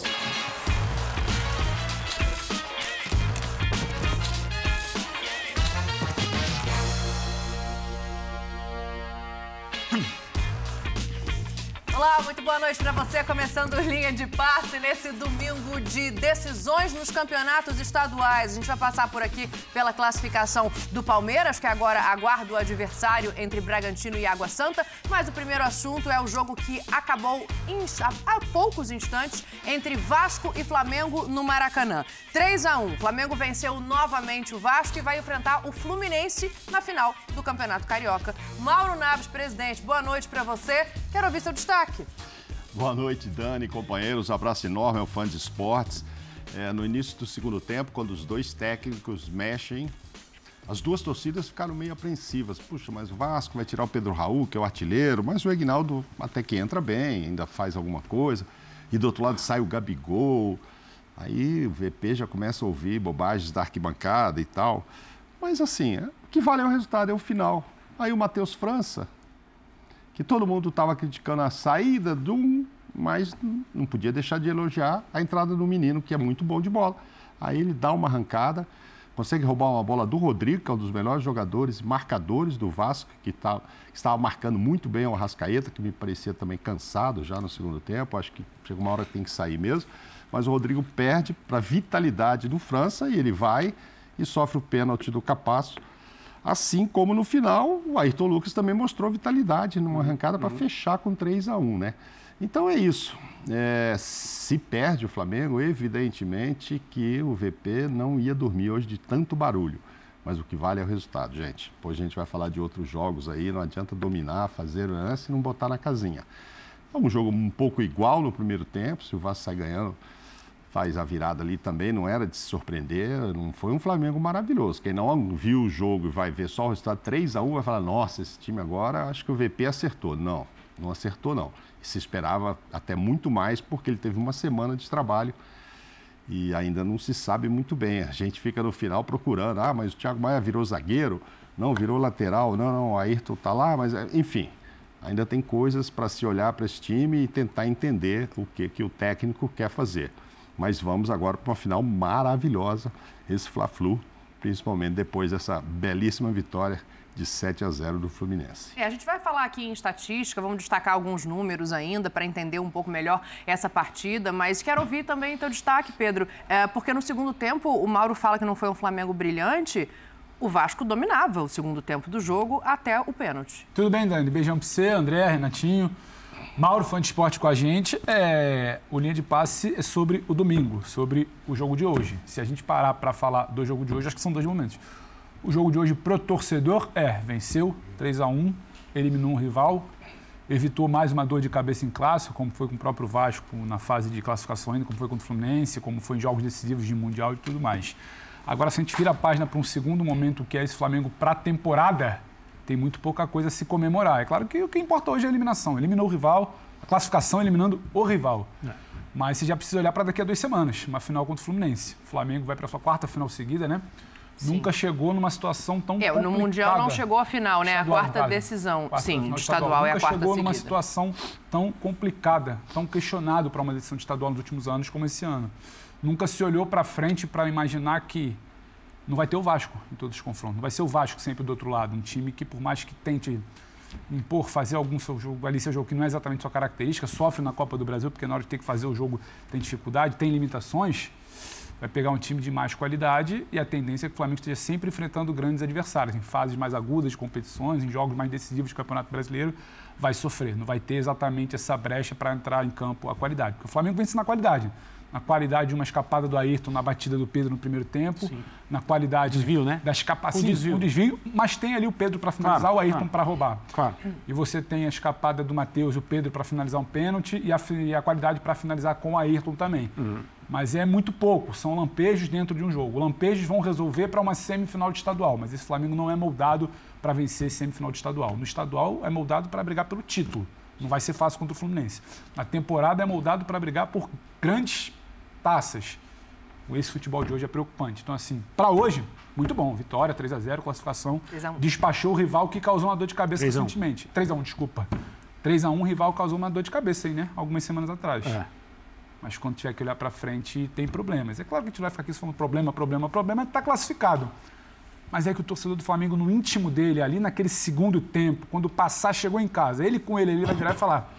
Thank you. Boa noite para você. Começando linha de passe nesse domingo de decisões nos campeonatos estaduais. A gente vai passar por aqui pela classificação do Palmeiras, que agora aguarda o adversário entre Bragantino e Água Santa. Mas o primeiro assunto é o jogo que acabou há poucos instantes entre Vasco e Flamengo no Maracanã. 3 a 1. Flamengo venceu novamente o Vasco e vai enfrentar o Fluminense na final do Campeonato Carioca. Mauro Naves, presidente, boa noite para você. Quero ouvir seu destaque destaque. Boa noite, Dani, companheiros. Abraço enorme ao fã de esportes. É, no início do segundo tempo, quando os dois técnicos mexem, as duas torcidas ficaram meio apreensivas. Puxa, mas o Vasco vai tirar o Pedro Raul, que é o artilheiro, mas o Egnaldo até que entra bem, ainda faz alguma coisa. E do outro lado sai o Gabigol. Aí o VP já começa a ouvir bobagens da arquibancada e tal. Mas assim, é, o que vale é o resultado, é o final. Aí o Matheus França, que todo mundo estava criticando a saída do um, mas não podia deixar de elogiar a entrada do menino, que é muito bom de bola. Aí ele dá uma arrancada, consegue roubar uma bola do Rodrigo, que é um dos melhores jogadores, marcadores do Vasco, que, tá, que estava marcando muito bem o Arrascaeta, que me parecia também cansado já no segundo tempo. Acho que chega uma hora que tem que sair mesmo. Mas o Rodrigo perde para a vitalidade do França e ele vai e sofre o pênalti do Capasso Assim como no final, o Ayrton Lucas também mostrou vitalidade numa arrancada para uhum. fechar com 3 a 1 né? Então é isso. É, se perde o Flamengo, evidentemente que o VP não ia dormir hoje de tanto barulho. Mas o que vale é o resultado, gente. Depois a gente vai falar de outros jogos aí, não adianta dominar, fazer né, se não botar na casinha. É um jogo um pouco igual no primeiro tempo, se o Vasco sai ganhando faz a virada ali também, não era de se surpreender, não foi um Flamengo maravilhoso. Quem não viu o jogo e vai ver só o resultado 3 a 1 vai falar, nossa, esse time agora, acho que o VP acertou. Não, não acertou não. Se esperava até muito mais porque ele teve uma semana de trabalho e ainda não se sabe muito bem. A gente fica no final procurando, ah, mas o Thiago Maia virou zagueiro, não, virou lateral, não, não, o Ayrton está lá, mas enfim, ainda tem coisas para se olhar para esse time e tentar entender o que, que o técnico quer fazer. Mas vamos agora para uma final maravilhosa, esse Fla-Flu, principalmente depois dessa belíssima vitória de 7 a 0 do Fluminense. É, a gente vai falar aqui em estatística, vamos destacar alguns números ainda para entender um pouco melhor essa partida, mas quero ouvir também teu destaque, Pedro, é, porque no segundo tempo o Mauro fala que não foi um Flamengo brilhante, o Vasco dominava o segundo tempo do jogo até o pênalti. Tudo bem, Dani? Beijão para você, André, Renatinho. Mauro, fã de esporte com a gente. É, o Linha de Passe é sobre o domingo, sobre o jogo de hoje. Se a gente parar para falar do jogo de hoje, acho que são dois momentos. O jogo de hoje pro torcedor é, venceu 3 a 1 eliminou um rival, evitou mais uma dor de cabeça em clássico, como foi com o próprio Vasco na fase de classificação ainda, como foi contra o Fluminense, como foi em jogos decisivos de Mundial e tudo mais. Agora, se a gente vira a página para um segundo momento, que é esse Flamengo para temporada, tem muito pouca coisa a se comemorar. É claro que o que importa hoje é a eliminação. Eliminou o rival, a classificação eliminando o rival. É. Mas você já precisa olhar para daqui a duas semanas, uma final contra o Fluminense. O Flamengo vai para a sua quarta final seguida, né? Sim. Nunca chegou numa situação tão é, complicada. No Mundial não chegou à final, né? Estadual, a quarta decisão. Quarta Sim, estadual, estadual é a quarta chegou seguida. numa situação tão complicada, tão questionado para uma decisão de estadual nos últimos anos como esse ano. Nunca se olhou para frente para imaginar que não vai ter o Vasco em todos os confrontos. Não vai ser o Vasco sempre do outro lado. Um time que, por mais que tente impor, fazer algum seu jogo, ali seu jogo que não é exatamente sua característica, sofre na Copa do Brasil, porque na hora de ter que fazer o jogo tem dificuldade, tem limitações, vai pegar um time de mais qualidade e a tendência é que o Flamengo esteja sempre enfrentando grandes adversários, em fases mais agudas de competições, em jogos mais decisivos do Campeonato Brasileiro, vai sofrer, não vai ter exatamente essa brecha para entrar em campo a qualidade, porque o Flamengo vence na qualidade na qualidade de uma escapada do Ayrton na batida do Pedro no primeiro tempo, Sim. na qualidade desvio, né? das capacidades. desvio. Um desvio, mas tem ali o Pedro para finalizar, claro, o Ayrton claro. para roubar. Claro. E você tem a escapada do Matheus e o Pedro para finalizar um pênalti e a, e a qualidade para finalizar com o Ayrton também. Uhum. Mas é muito pouco, são lampejos dentro de um jogo. Lampejos vão resolver para uma semifinal de estadual, mas esse Flamengo não é moldado para vencer semifinal de estadual. No estadual é moldado para brigar pelo título. Não vai ser fácil contra o Fluminense. Na temporada é moldado para brigar por grandes taças. Esse futebol de hoje é preocupante. Então, assim, para hoje, muito bom. Vitória, 3 a 0 classificação. Despachou o rival que causou uma dor de cabeça 3 recentemente. 3 a 1 desculpa. 3 a 1 o rival causou uma dor de cabeça aí, né? Algumas semanas atrás. É. mas quando tiver que olhar para frente tem problemas. É claro que a gente vai ficar aqui falando problema, problema, problema, está classificado. Mas é que o torcedor do Flamengo, no íntimo dele, ali naquele segundo tempo, quando passar, chegou em casa, ele com ele, ele vai virar e falar: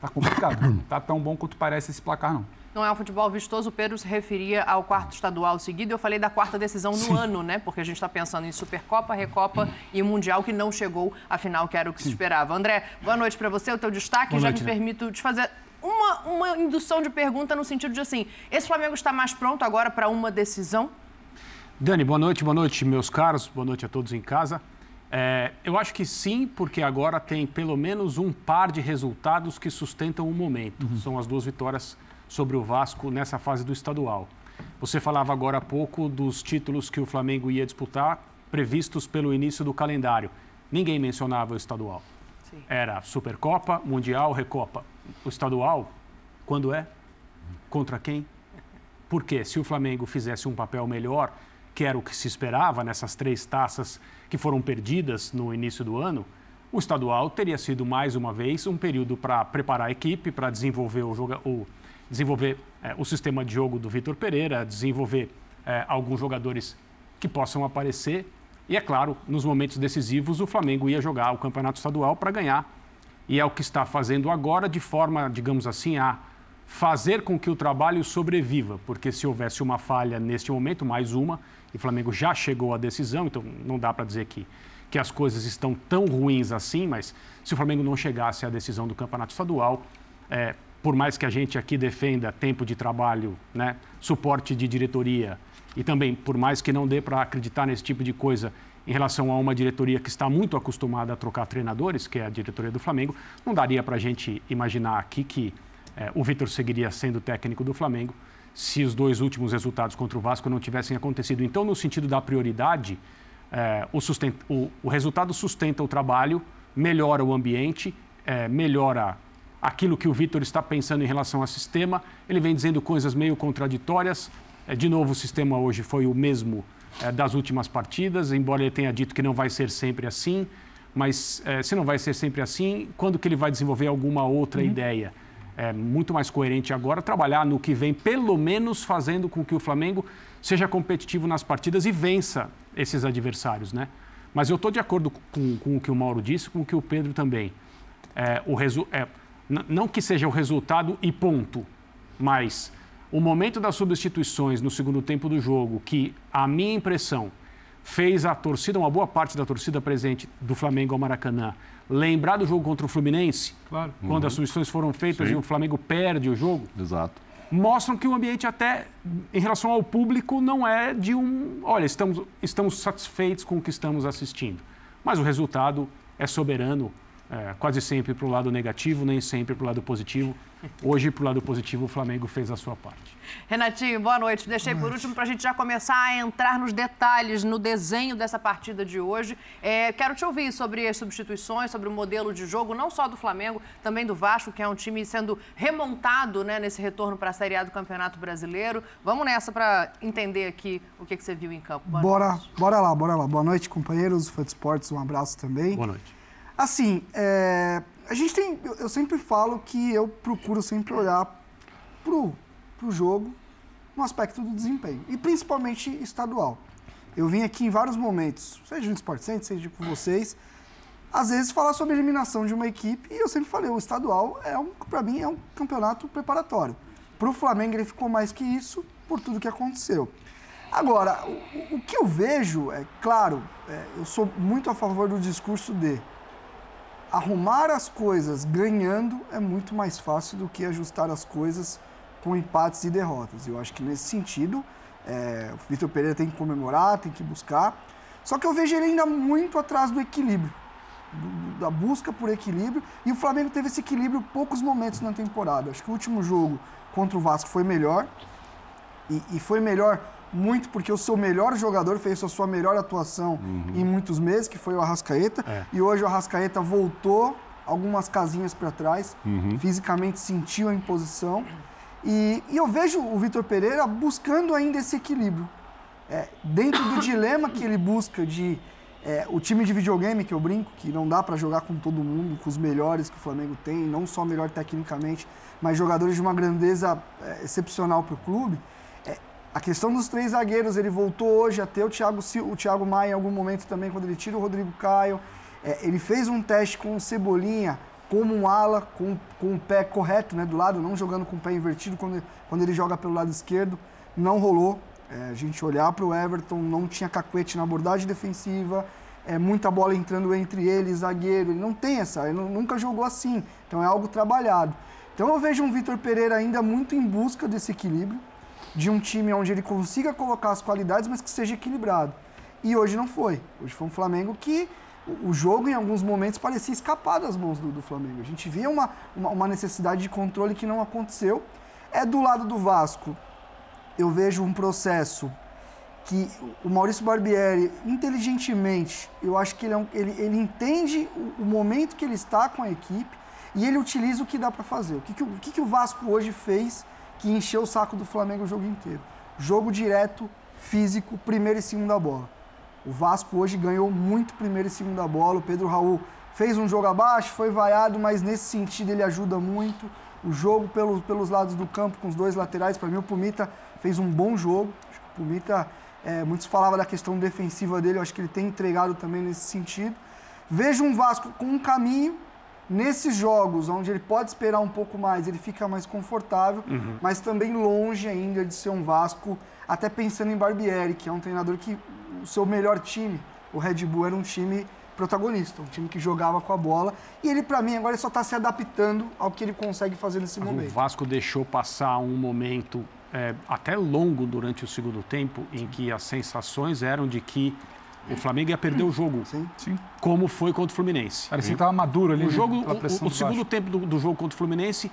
tá complicado, tá tão bom quanto parece esse placar, não. Não é um futebol vistoso, o Pedro se referia ao quarto estadual seguido. Eu falei da quarta decisão no Sim. ano, né? Porque a gente está pensando em Supercopa, Recopa e Mundial, que não chegou à final, que era o que Sim. se esperava. André, boa noite para você, o teu destaque. Boa Já noite, me né? permito te fazer uma, uma indução de pergunta no sentido de assim: esse Flamengo está mais pronto agora para uma decisão? Dani, boa noite, boa noite, meus caros, boa noite a todos em casa. É, eu acho que sim, porque agora tem pelo menos um par de resultados que sustentam o momento. Uhum. São as duas vitórias sobre o Vasco nessa fase do estadual. Você falava agora há pouco dos títulos que o Flamengo ia disputar, previstos pelo início do calendário. Ninguém mencionava o estadual. Sim. Era Supercopa, Mundial, Recopa. O estadual, quando é? Contra quem? Porque se o Flamengo fizesse um papel melhor, que era o que se esperava nessas três taças que foram perdidas no início do ano, o estadual teria sido mais uma vez um período para preparar a equipe, para desenvolver o, joga, o, desenvolver, é, o sistema de jogo do Vitor Pereira, desenvolver é, alguns jogadores que possam aparecer. E é claro, nos momentos decisivos, o Flamengo ia jogar o campeonato estadual para ganhar. E é o que está fazendo agora, de forma, digamos assim, a fazer com que o trabalho sobreviva, porque se houvesse uma falha neste momento, mais uma, e o Flamengo já chegou à decisão, então não dá para dizer que, que as coisas estão tão ruins assim, mas se o Flamengo não chegasse à decisão do campeonato estadual, é, por mais que a gente aqui defenda tempo de trabalho, né, suporte de diretoria, e também por mais que não dê para acreditar nesse tipo de coisa em relação a uma diretoria que está muito acostumada a trocar treinadores, que é a diretoria do Flamengo, não daria para a gente imaginar aqui que é, o Vitor seguiria sendo técnico do Flamengo se os dois últimos resultados contra o Vasco não tivessem acontecido. Então, no sentido da prioridade, é, o, o, o, resultado sustenta o trabalho, melhora o ambiente, é, melhora aquilo que o Vitor está pensando em relação ao sistema. Ele vem dizendo coisas meio contraditórias. É, de novo, o sistema hoje foi o mesmo das últimas partidas, embora ele tenha dito que não vai ser sempre assim. Mas se não vai ser sempre assim, quando que ele vai desenvolver alguma outra uhum. ideia? É muito mais coerente agora trabalhar no que vem, pelo menos fazendo com que o Flamengo seja competitivo nas partidas e vença esses adversários, né? Mas eu estou de acordo com, com, o que o Mauro disse, com o que o Pedro também. É, o resu é, não que seja o resultado e ponto, mas o momento das substituições no segundo tempo do jogo, que a minha impressão fez a torcida, uma boa parte da torcida presente do Flamengo ao Maracanã, lembrar do jogo contra o Fluminense, claro. quando uhum. as substituições foram feitas Sim. e o Flamengo perde o jogo. Exato. Mostram que o ambiente até em relação ao público não é de um, olha, estamos estamos satisfeitos com o que estamos assistindo. Mas o resultado é soberano, é, quase sempre para o lado negativo, nem sempre para o lado positivo. Hoje, para o lado positivo, o Flamengo fez a sua parte. Renatinho, boa noite. Deixei por último para a gente já começar a entrar nos detalhes, no desenho dessa partida de hoje. É, quero te ouvir sobre as substituições, sobre o modelo de jogo, não só do Flamengo, também do Vasco, que é um time sendo remontado né, nesse retorno para a Série A do Campeonato Brasileiro. Vamos nessa para entender aqui o que, que você viu em campo. Boa bora, noite. bora lá, bora lá. Boa noite, companheiros. Fã Esportes, um abraço também. Boa noite. Assim, é, a gente tem. Eu, sempre falo que eu procuro sempre olhar pro, pro jogo no aspecto do desempenho. E principalmente estadual. Eu vim aqui em vários momentos, seja no Sport Center, seja com vocês, às vezes falar sobre a eliminação de uma equipe, e eu sempre falei, o estadual, é um, para mim, é um campeonato preparatório. Para o Flamengo, ele ficou mais que isso, por tudo que aconteceu. Agora, o, o que eu vejo, é claro, é, eu sou muito a favor do discurso de arrumar as coisas ganhando é muito mais fácil do que ajustar as coisas com empates e derrotas. Eu acho que nesse sentido, é, o Vitor Pereira tem que comemorar, tem que buscar. Só que eu vejo ele ainda muito atrás do equilíbrio, do, da busca por equilíbrio. E o Flamengo teve esse equilíbrio poucos momentos na temporada. Acho que o último jogo contra o Vasco foi melhor. E, e foi melhor muito porque o seu melhor jogador fez a sua melhor atuação uhum. em muitos meses, que foi o Arrascaeta. É. E hoje o Arrascaeta voltou algumas casinhas para trás, uhum. fisicamente sentiu a imposição. E, e eu vejo o Vitor Pereira buscando ainda esse equilíbrio. É, dentro do dilema que ele busca de É, o time de videogame que eu brinco, que não dá para jogar com todo mundo, com os melhores que o Flamengo tem, não só melhor tecnicamente, mas jogadores de uma grandeza é, excepcional para o clube. A questão dos três zagueiros, ele voltou hoje a ter o Thiago, o Thiago Maia em algum momento também, quando ele tira o Rodrigo Caio. É, ele fez um teste com o Cebolinha como um ala, com, com o pé correto né, do lado, não jogando com o pé invertido quando, quando ele joga pelo lado esquerdo. Não rolou. É, a gente olhar para o Everton, não tinha cacuete na abordagem defensiva, é, muita bola entrando entre ele, zagueiro. Ele não tem essa, ele nunca jogou assim. Então é algo trabalhado. Então eu vejo um Vitor Pereira ainda muito em busca desse equilíbrio, de um time onde ele consiga colocar as qualidades, mas que seja equilibrado. E hoje não foi. Hoje foi um Flamengo que o jogo, em alguns momentos, parecia escapar das mãos do, do Flamengo. A gente via uma, uma, uma necessidade de controle que não aconteceu. É do lado do Vasco, eu vejo um processo que o Maurício Barbieri, inteligentemente, eu acho que ele, é um, ele, ele entende o, o, momento que ele está com a equipe e ele utiliza o que dá para fazer. O que, que, o que, que o Vasco hoje fez que encheu o saco do Flamengo o jogo inteiro? Jogo direto, físico, primeira e segunda bola. O Vasco hoje ganhou muito primeira e segunda bola. O Pedro Raul fez um jogo abaixo, foi vaiado, mas nesse sentido ele ajuda muito. O jogo pelo, pelos lados do campo com os dois laterais, para mim o Pumita fez um bom jogo. O Pumita, é, muitos falavam da questão defensiva dele, eu acho que ele tem entregado também nesse sentido. Vejo um Vasco com um caminho nesses jogos, onde ele pode esperar um pouco mais, ele fica mais confortável, uhum. mas também longe ainda de ser um Vasco, até pensando em Barbieri, que é um treinador que o seu melhor time, o Red Bull, era um time protagonista, um time que jogava com a bola. E ele, para mim, agora ele só está se adaptando ao que ele consegue fazer nesse Mas momento. O Vasco deixou passar um momento é, até longo durante o segundo tempo, em que as sensações eram de que o Flamengo ia perder o jogo, sim, sim. como foi contra o Fluminense. Parecia que estava maduro ali. O, jogo, o, o segundo tempo do, do, jogo contra o Fluminense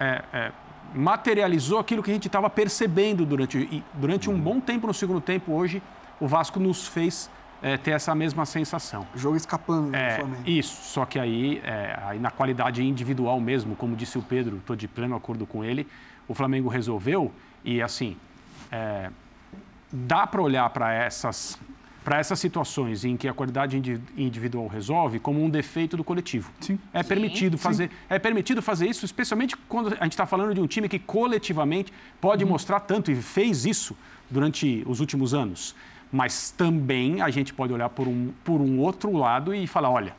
é, é, materializou aquilo que a gente estava percebendo durante, durante um bom tempo no segundo tempo. Hoje, o Vasco nos fez é, ter essa mesma sensação. O jogo escapando é, do Flamengo. Isso, só que aí, é, aí na qualidade individual mesmo, como disse o Pedro, estou de pleno acordo com ele, o Flamengo resolveu e assim, é, dá para olhar para essas para essas situações em que a qualidade individual resolve como um defeito do coletivo. Sim. É permitido sim, fazer, sim. é permitido fazer isso, especialmente quando a gente está falando de um time que coletivamente pode uhum. mostrar tanto e fez isso durante os últimos anos. Mas também a gente pode olhar por um, por um outro lado e falar, olha,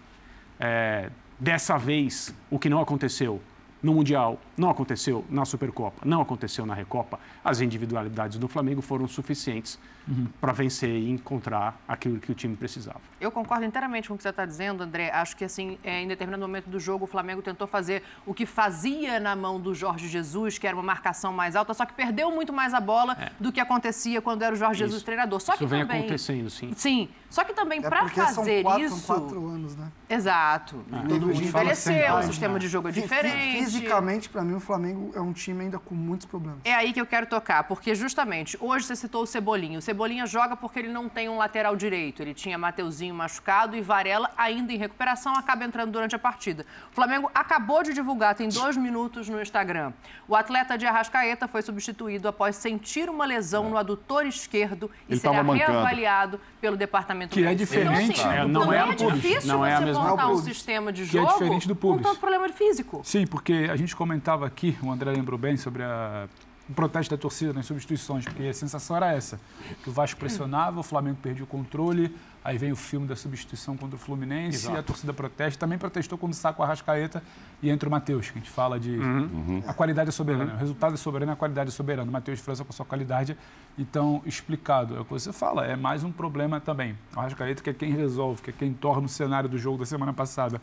é, dessa vez o que não aconteceu no Mundial, não aconteceu na Supercopa, não aconteceu na Recopa, as individualidades do Flamengo foram suficientes uhum. para vencer e encontrar aquilo que o time precisava. Eu concordo inteiramente com o que você está dizendo, André. Acho que assim, é, em determinado momento do jogo, o Flamengo tentou fazer o que fazia na mão do Jorge Jesus, que era uma marcação mais alta, só que perdeu muito mais a bola é. do que acontecia quando era o Jorge Isso. Jesus treinador. Só isso que vem também, acontecendo, sim. Sim. Só que também é para fazer são quatro, isso. São quatro anos, né? Exato. Ah, Todo mundo envelheceu, o sistema né? de jogo é diferente. Fisicamente, para mim, o Flamengo é um time ainda com muitos problemas. É aí que eu quero tocar, porque justamente hoje você citou o Cebolinha. O Cebolinha joga porque ele não tem um lateral direito. Ele tinha Mateuzinho machucado e Varela ainda em recuperação, acaba entrando durante a partida. O Flamengo acabou de divulgar, tem dois minutos no Instagram. O atleta de Arrascaeta foi substituído após sentir uma lesão é. no adutor esquerdo e ele será reavaliado pelo departamento que é médico. é diferente. Então, assim, é, não, é, é difícil não é a mesma montar um sistema de jogo que é diferente do público. com todo problema físico. Sim, porque a gente comentava aqui, o André lembrou bem sobre a um protesto da torcida nas substituições, porque a sensação era essa, que o Vasco pressionava, o Flamengo perdia o controle, aí vem o filme da substituição contra o Fluminense, Exato. e a torcida protesta, também protestou quando saca o Arrascaeta e entra o Matheus, que a gente fala de uhum. a qualidade é soberana, uhum. o resultado é soberano, a qualidade é soberana, o Matheus França com a sua qualidade, então explicado, é o que você fala, é mais um problema também, o Arrascaeta que é quem resolve, que é quem torna o cenário do jogo da semana passada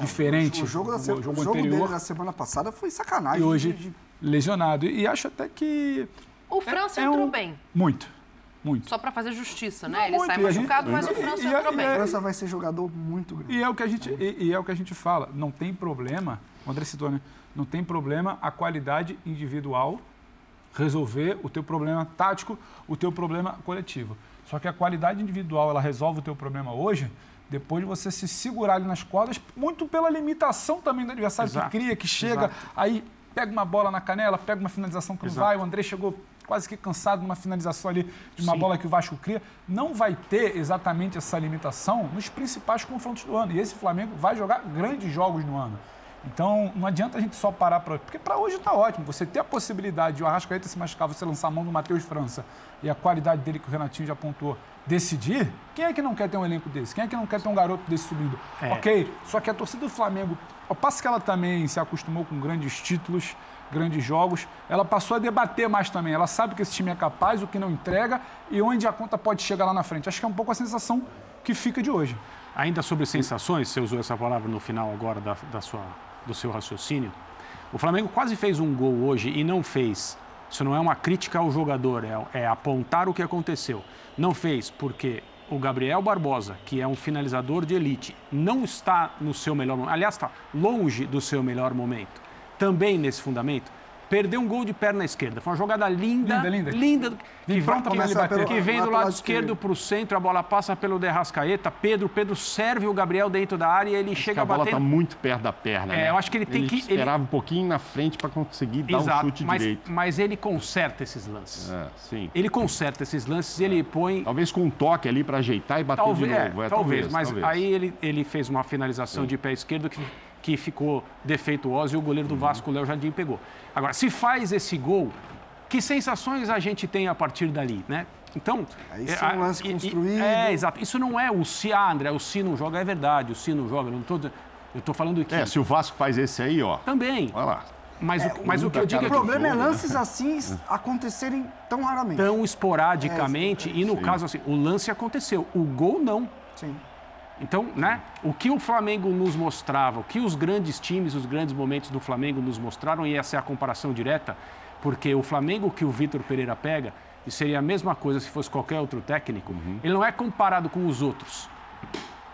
diferente. O, jogo, da se... o jogo, o jogo anterior. dele na semana passada foi sacanagem. E hoje, de lesionado. E acho até que. O França é, entrou um... bem. Muito. Muito. Só para fazer justiça, né? Não, Ele muito. sai machucado, gente... mas o França e, entrou e, bem. A França vai ser jogador muito grande. E é o que a gente, e, e, é o que a gente fala. Não tem problema, o André citou, né? Não tem problema a qualidade individual resolver o teu problema tático, o teu problema coletivo. Só que a qualidade individual, ela resolve o teu problema hoje, depois de você se segurar ali nas cordas, muito pela limitação também do adversário Exato. que cria, que chega, Exato. aí pega uma bola na canela, pega uma finalização que não vai. O André chegou quase que cansado numa finalização ali de uma Sim. bola que o Vasco cria. Não vai ter exatamente essa limitação nos principais confrontos do ano. E esse Flamengo vai jogar grandes jogos no ano. Então, não adianta a gente só parar para. Porque para hoje está ótimo. Você ter a possibilidade de o Arrascaeta se machucar, você lançar a mão do Matheus França e a qualidade dele que o Renatinho já apontou decidir, quem é que não quer ter um elenco desse? Quem é que não quer ter um garoto desse subindo? É. Ok, só que a torcida do Flamengo, ao passo que ela também se acostumou com grandes títulos, grandes jogos, ela passou a debater mais também. Ela sabe que esse time é capaz, o que não entrega e onde a conta pode chegar lá na frente. Acho que é um pouco a sensação que fica de hoje. Ainda sobre sensações, você usou essa palavra no final agora da, da sua do seu raciocínio. O Flamengo quase fez um gol hoje e não fez. Isso não é uma crítica ao jogador, é, é apontar o que aconteceu. Não fez porque o Gabriel Barbosa, que é um finalizador de elite, não está no seu melhor momento, aliás, está longe do seu melhor momento. Também nesse fundamento, perdeu um gol de perna esquerda. Foi uma jogada linda, linda, linda. linda que, pronto, que, pelo, que vem do lado esquerdo para o centro, a bola passa pelo Derrascaeta, Pedro, Pedro serve o Gabriel dentro da área e ele acho chega a bater. A bola está muito perto da perna, é, né? Eu acho que ele tem ele que... esperava ele... um pouquinho na frente para conseguir dar Exato, um chute mas, direito. Mas ele conserta esses lances. É, sim. Ele conserta esses lances e ele põe... Talvez com um toque ali para ajeitar e bater talvez, de novo. É, é, talvez, talvez, mas talvez. aí ele, ele fez uma finalização sim. de pé esquerdo que que ficou defeituosa e o goleiro do Vasco, Léo Jardim, pegou. Agora, se faz esse gol, que sensações a gente tem a partir dali, né? Então. Aí é, um lance construído. É, exato. Isso não é o se, ah, André, o se não joga, é verdade, o se não joga, não tô, eu estou falando aqui. É, se o Vasco faz esse aí, ó. Também. Olha lá. Mas, é, o, mas o que eu digo é que. O problema é lances assim acontecerem tão raramente. Tão esporadicamente. É, e no Sim. caso, assim, o lance aconteceu, o gol não. Sim. Então, né, o que o Flamengo nos mostrava, o que os grandes times, os grandes momentos do Flamengo nos mostraram, e essa é a comparação direta, porque o Flamengo que o Vitor Pereira pega, e seria a mesma coisa se fosse qualquer outro técnico, uhum. ele não é comparado com os outros.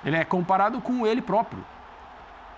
Ele é comparado com ele próprio.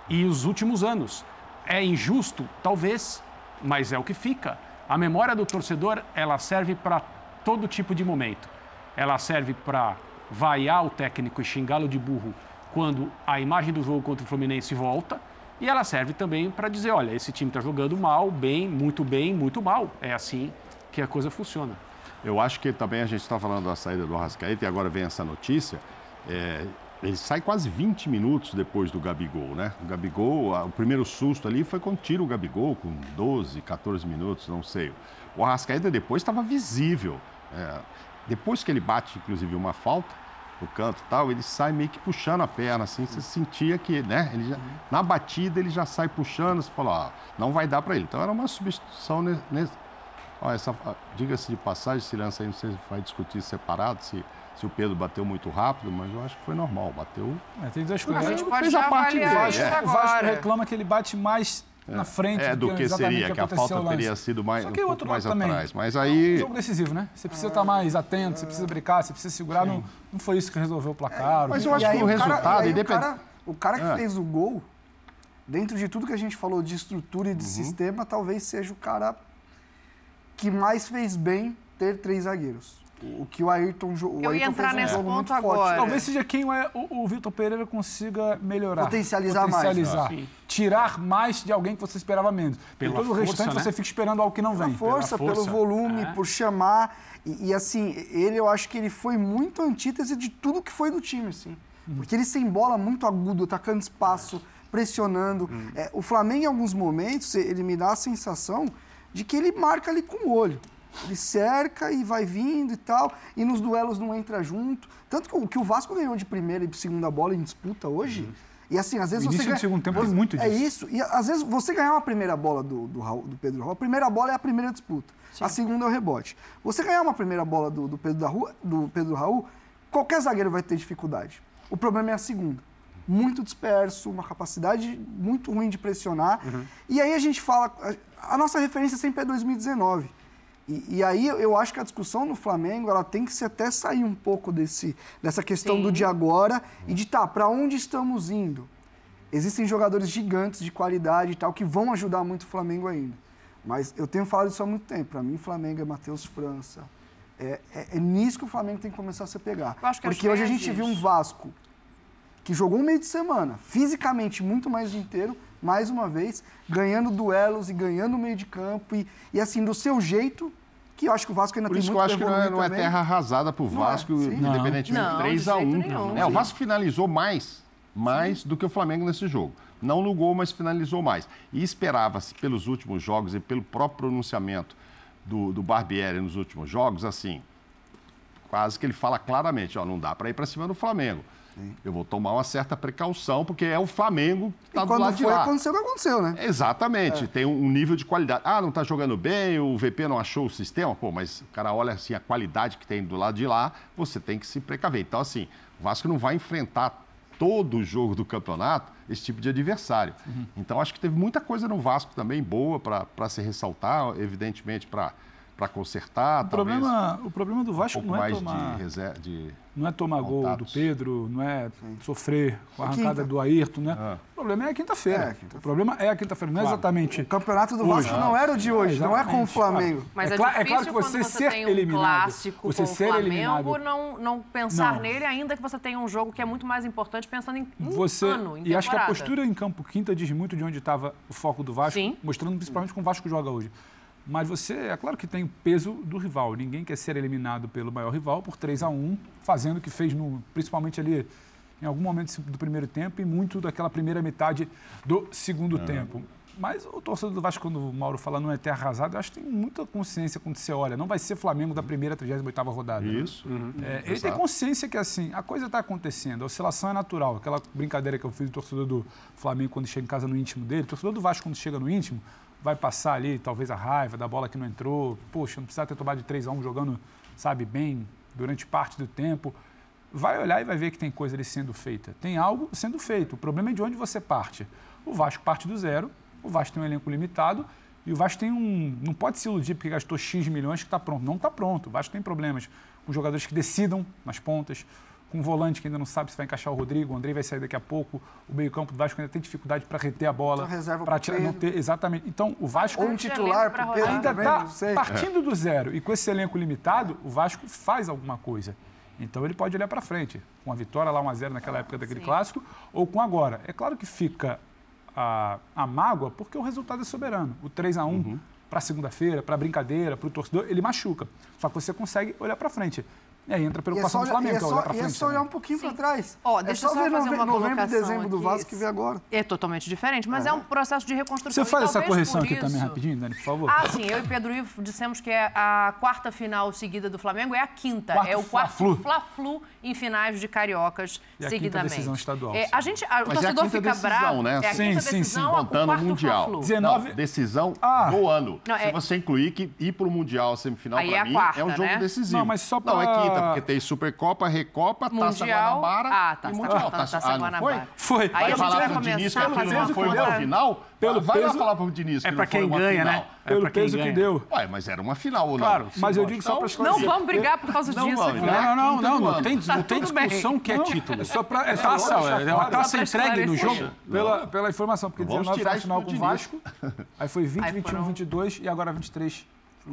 E os últimos anos. É injusto? Talvez, mas é o que fica. A memória do torcedor, ela serve para todo tipo de momento. Ela serve para vaiar o técnico e xingá-lo de burro quando a imagem do jogo contra o Fluminense volta. E ela serve também para dizer: olha, esse time está jogando mal, bem, muito bem, muito mal. É assim que a coisa funciona. Eu acho que também a gente está falando da saída do Arrascaeta e agora vem essa notícia. É, ele sai quase 20 minutos depois do Gabigol, né? O Gabigol, o primeiro susto ali foi quando tira o Gabigol, com 12, 14 minutos, não sei. O Arrascaeta depois estava visível. É, depois que ele bate, inclusive, uma falta no canto e tal, ele sai meio que puxando a perna, assim, você sentia que, né, ele já, na batida ele já sai puxando, você fala, ó, não vai dar para ele. Então era uma substituição nesse... Ó, essa, diga-se de passagem, esse lance aí, não sei se vai discutir separado, se, se o Pedro bateu muito rápido, mas eu acho que foi normal, bateu... É, tem duas coisas. A gente pode já avaliar isso agora. O Vasco reclama que ele bate mais na frente é, do que seria, que a falta teria sido mais, Só que um pouco mais também, atrás. Mas aí... É um jogo decisivo, né? Você precisa estar mais atento, você precisa brincar, você precisa segurar. Não, não foi isso que resolveu o placar. É, mas eu acho que o, resultado... Cara, independ... o, cara, o cara que é. fez o gol, dentro de tudo que a gente falou de estrutura e de uhum. sistema, talvez seja o cara que mais fez bem ter três zagueiros. O que o Ayrton, o Eu ia Ayrton entrar nesse um ponto agora. Forte. Talvez seja quem o, o, o Vitor Pereira consiga melhorar. Potencializar, potencializar mais. Tirar mais de alguém que você esperava menos. Pela todo força, o restante né? você fica esperando algo que não vem. Pela força, Pela força. pelo volume, é. por chamar. E, e, assim, ele eu acho que ele foi muito antítese de tudo que foi do time, assim. Hum. Porque ele sem bola muito agudo, atacando espaço, pressionando. Hum. É, o Flamengo, em alguns momentos, ele me dá a sensação de que ele marca ali com o olho. Ele cerca e vai vindo e tal, e nos duelos não entra junto. Tanto que o, que o Vasco ganhou de primeira e segunda bola em disputa hoje. Uhum. E assim, às vezes o você. Ganha... segundo tempo tem muito é disso. É isso. E às vezes você ganhar uma primeira bola do, do, Raul, do Pedro Raul, a primeira bola é a primeira disputa. Sim. A segunda é o rebote. Você ganhar uma primeira bola do, do, Pedro, da Rua, do Pedro Raul, qualquer zagueiro vai ter dificuldade. O problema é a segunda. Muito disperso, uma capacidade muito ruim de pressionar. Uhum. E aí a gente fala. A, a nossa referência sempre é 2019. E, e, aí eu acho que a discussão no Flamengo ela tem que se até sair um pouco desse, dessa questão Sim. do de agora e de tá, para onde estamos indo? Existem jogadores gigantes de qualidade e tal que vão ajudar muito o Flamengo ainda. Mas eu tenho falado isso há muito tempo. Para mim, Flamengo é Matheus França. É, é, é, nisso que o Flamengo tem que começar a se pegar. Porque hoje a gente viu um Vasco que jogou um meio de semana, fisicamente muito mais inteiro, mais uma vez, ganhando duelos e ganhando o meio de campo e, e assim, do seu jeito, que eu acho que o Vasco ainda Por tem isso que muito eu acho que não é, não é terra arrasada pro Não é, Vasco, sim. independentemente de 3 de a jeito 1 nenhum. É, o Vasco finalizou mais, mais do que o Flamengo nesse jogo. Não no gol, mas finalizou mais. E esperava-se, pelos últimos jogos e pelo próprio pronunciamento do, do Barbieri nos últimos jogos, assim, quase que ele fala claramente, ó, não dá para ir para cima do Flamengo. Eu vou tomar uma certa precaução, porque é o Flamengo que está do quando lado de foi, lá. aconteceu o que aconteceu, né? Exatamente, tem um um nível de qualidade. Ah, não está jogando bem, o VP não achou o sistema, pô, mas o cara olha assim a qualidade que tem do lado de lá, você tem que se precaver. Então, assim, o Vasco não vai enfrentar todo o jogo do campeonato esse tipo de adversário. Então, acho que teve muita coisa no Vasco também boa para se ressaltar, evidentemente, para consertar. O problema, o problema do um Vasco pouco não é mais tomar, de, reserva, de não é tomar gol do contatos. Pedro, não é sofrer com a É arrancada quinta. do Ayrton, né? Ah. O problema é a quinta-feira. É, a quinta-feira. o problema é a quinta-feira, não é exatamente. O campeonato do Vasco não era o de hoje, não é com o Flamengo. Mas É é, cla- é difícil claro que você quando você ser tem um eliminado, clássico você com ser o Flamengo, eliminado- não, não pensar Não. nele, ainda que você tenha um jogo que é muito mais importante pensando em um Você, ano, em e acho que a postura em campo quinta diz muito de onde estava o foco do Vasco, Sim. mostrando principalmente como o Vasco joga hoje. Mas você, é claro que tem o peso do rival. Ninguém quer ser eliminado pelo maior rival por 3 a 1 fazendo o que fez, no, principalmente ali em algum momento do primeiro tempo e muito daquela primeira metade do segundo tempo. Mas o torcedor do Vasco, quando o Mauro fala não é terra arrasada, eu acho que tem muita consciência quando você olha. Não vai ser Flamengo da primeira, 38ª rodada. isso. É, ele tem consciência que assim, a coisa está acontecendo, a oscilação é natural. Aquela brincadeira que eu fiz do torcedor do Flamengo quando chega em casa no íntimo dele, o torcedor do Vasco quando chega no íntimo, vai passar ali talvez a raiva da bola que não entrou. Poxa, não precisava ter tomado de 3 a 1 jogando, sabe, bem durante parte do tempo. Vai olhar e vai ver que tem coisa ali sendo feita. Tem algo sendo feito. O problema é de onde você parte. O Vasco parte do zero, o Vasco tem um elenco limitado e o Vasco tem um. Não pode se iludir porque gastou X milhões que está pronto. Não está pronto. O Vasco tem problemas com jogadores que decidam nas pontas, com um volante que ainda não sabe se vai encaixar o Rodrigo, o Andrei vai sair daqui a pouco, o meio-campo do Vasco ainda tem dificuldade para reter a bola. Reserva para pro tirar. Não Pedro. ter, exatamente. Então, o Vasco. Ou um titular, porque rodar. Ainda está partindo do zero. E com esse elenco limitado, o Vasco faz alguma coisa. Então ele pode olhar para frente, com a vitória lá 1x0 naquela época daquele Sim. clássico, ou com agora. É claro que fica a, a mágoa, porque o resultado é soberano. O 3 a 1 para segunda-feira, para brincadeira, para o torcedor, ele machuca. Só que você consegue olhar para frente. É, entra pelo é passado do Flamengo, é só, frente, é só olhar um pouquinho para trás. Ó, é deixa é só, só ver fazer novembro e dezembro aqui. do Vasco que vê agora. É totalmente diferente, mas é, é um processo de reconstrução. Você faz essa correção aqui isso... também rapidinho, Dani, por favor? Ah, sim, eu e Pedro Ivo dissemos que é a quarta final seguida do Flamengo é a quinta. Quarto é o quarto Fla-Flu Fla em finais de cariocas e seguidamente. A decisão estadual. É, a gente, a, o mas torcedor é a fica decisão, bravo. Né? É a sim, sim, sim. Contando o Mundial. Decisão ah. do ano. Se é- você incluir que ir para o Mundial semifinal, para mim, é um jogo né? decisivo. Não, mas só para 50, ah. porque tem Supercopa, Recopa, Mundial, Taça Guanabara ah, tá, tá, tá, taça, e Mundial. Taça, taça, taça Guanabara. Foi? foi? Aí vai a gente vai começar a não foi uma final? Pelo vai peso, lá falar pro Diniz que é para quem ganha, final. né? É pelo peso ganha. que deu. Ué, mas era uma final ou não? Claro, mas eu digo só para esclarecer. Não vamos brigar por causa disso. Não, não, então, não, não, tem, não tem discussão que é título. É só para é taça, é uma taça entregue no jogo. Pela, pela informação, porque 19 foi final com o Vasco, aí foi 20, 21, 22 e agora 23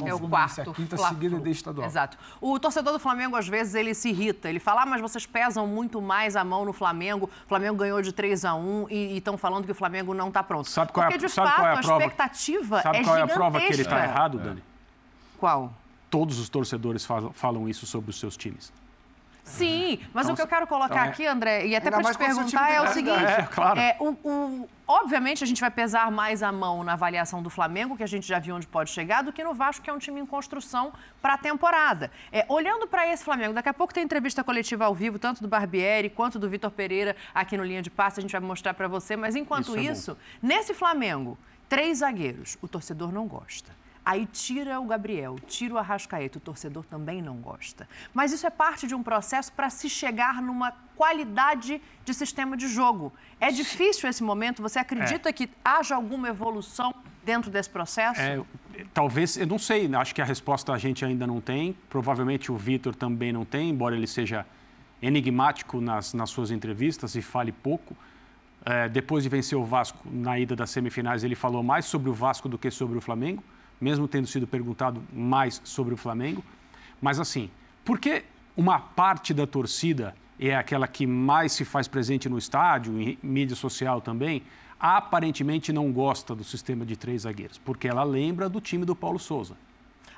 é o Fluminense, quarto. A quinta seguida de estadual. Exato. O torcedor do Flamengo, às vezes, ele se irrita. Ele fala, ah, mas vocês pesam muito mais a mão no Flamengo. O Flamengo ganhou de 3 a 1 e estão falando que o Flamengo não está pronto. Sabe qual é a- Porque, de sabe fato, qual é a a, prova? expectativa Sabe é qual é a prova que ele está errado, Dani? Qual? Todos os torcedores falam isso sobre os seus times. Sim, mas Então, o que eu quero colocar então é- aqui, André, e até para te perguntar time é o seguinte. É, claro. é, o, o- obviamente a gente vai pesar mais a mão na avaliação do Flamengo, que a gente já viu onde pode chegar, do que no Vasco, que é um time em construção para a temporada. É, olhando para esse Flamengo, daqui a pouco tem entrevista coletiva ao vivo, tanto do Barbieri quanto do Vitor Pereira aqui no Linha de Passe, a gente vai mostrar para você. Mas enquanto Isso é isso, nesse Flamengo, três zagueiros, o torcedor não gosta. Aí tira o Gabriel, tira o Arrascaeta, o torcedor também não gosta. Mas isso é parte de um processo para se chegar numa qualidade de sistema de jogo. É difícil esse momento? Você acredita que haja alguma evolução dentro desse processo? É, talvez, eu não sei, acho que a resposta a gente ainda não tem. Provavelmente o Vitor também não tem, embora ele seja enigmático nas, nas suas entrevistas e fale pouco. É, depois de vencer o Vasco na ida das semifinais, ele falou mais sobre o Vasco do que sobre o Flamengo, mesmo tendo sido perguntado mais sobre o Flamengo. Mas assim, por que uma parte da torcida é aquela que mais se faz presente no estádio, em mídia social também, aparentemente não gosta do sistema de três zagueiros? Porque ela lembra do time do Paulo Souza.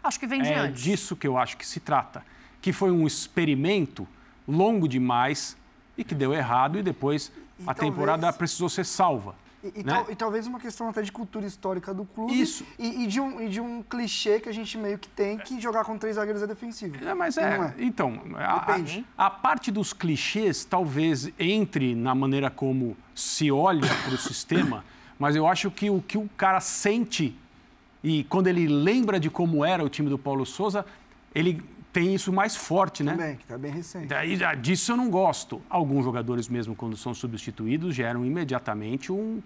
Acho que vem de é antes. disso que eu acho que se trata. Que foi um experimento longo demais e que deu errado e depois E a talvez- temporada precisou ser salva. E, e né? tal- e talvez uma questão até de cultura histórica do clube. Isso. E, e de um, e de um clichê que a gente meio que tem que jogar com três zagueiros é defensivo. É, mas é, é. então, a, a parte dos clichês talvez entre na maneira como se olha para o sistema, mas eu acho que o que o cara sente e quando ele lembra de como era o time do Paulo Souza, ele tem isso mais forte, né? Também, que tá bem recente. Daí, já disso eu não gosto. Alguns jogadores, mesmo quando são substituídos, geram imediatamente um,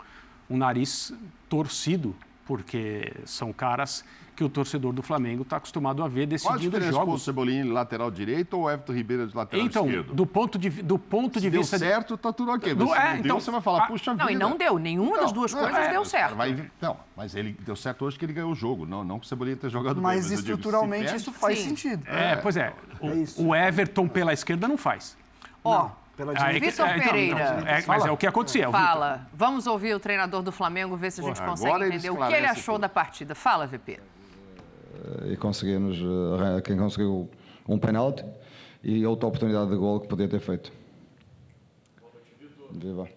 um nariz torcido, porque são caras que o torcedor do Flamengo está acostumado a ver Qual a decidindo com o jogos. Cebolinha de lateral direito ou o Everton Ribeiro de lateral Então, esquerdo? do ponto de, do ponto de Se deu vista. de- certo, tá tudo ok. Do- Mas se é, não então, deu, você vai falar, a- puxa Não, vida. e não deu. Nenhuma das Não, duas não, coisas é, deu certo. vai- não, mas ele deu certo hoje que ele ganhou o jogo. Não, não que o Cebolinha tenha jogado bem. Mas digo, se estruturalmente perde- isso faz Sim. sentido. É, pois é. O, É isso. o Everton pela esquerda não faz. Ó, Não, pela Aí direita. que- Vitor então, Pereira. é, mas é o que acontecia. o Vitor. fala. Vamos ouvir o treinador do Flamengo, ver se a gente Porra, consegue entender o que ele achou tudo. da partida. Fala, VP. E conseguimos, eh, quem conseguiu um penalti e outra oportunidade de gol que podia ter feito. Viva.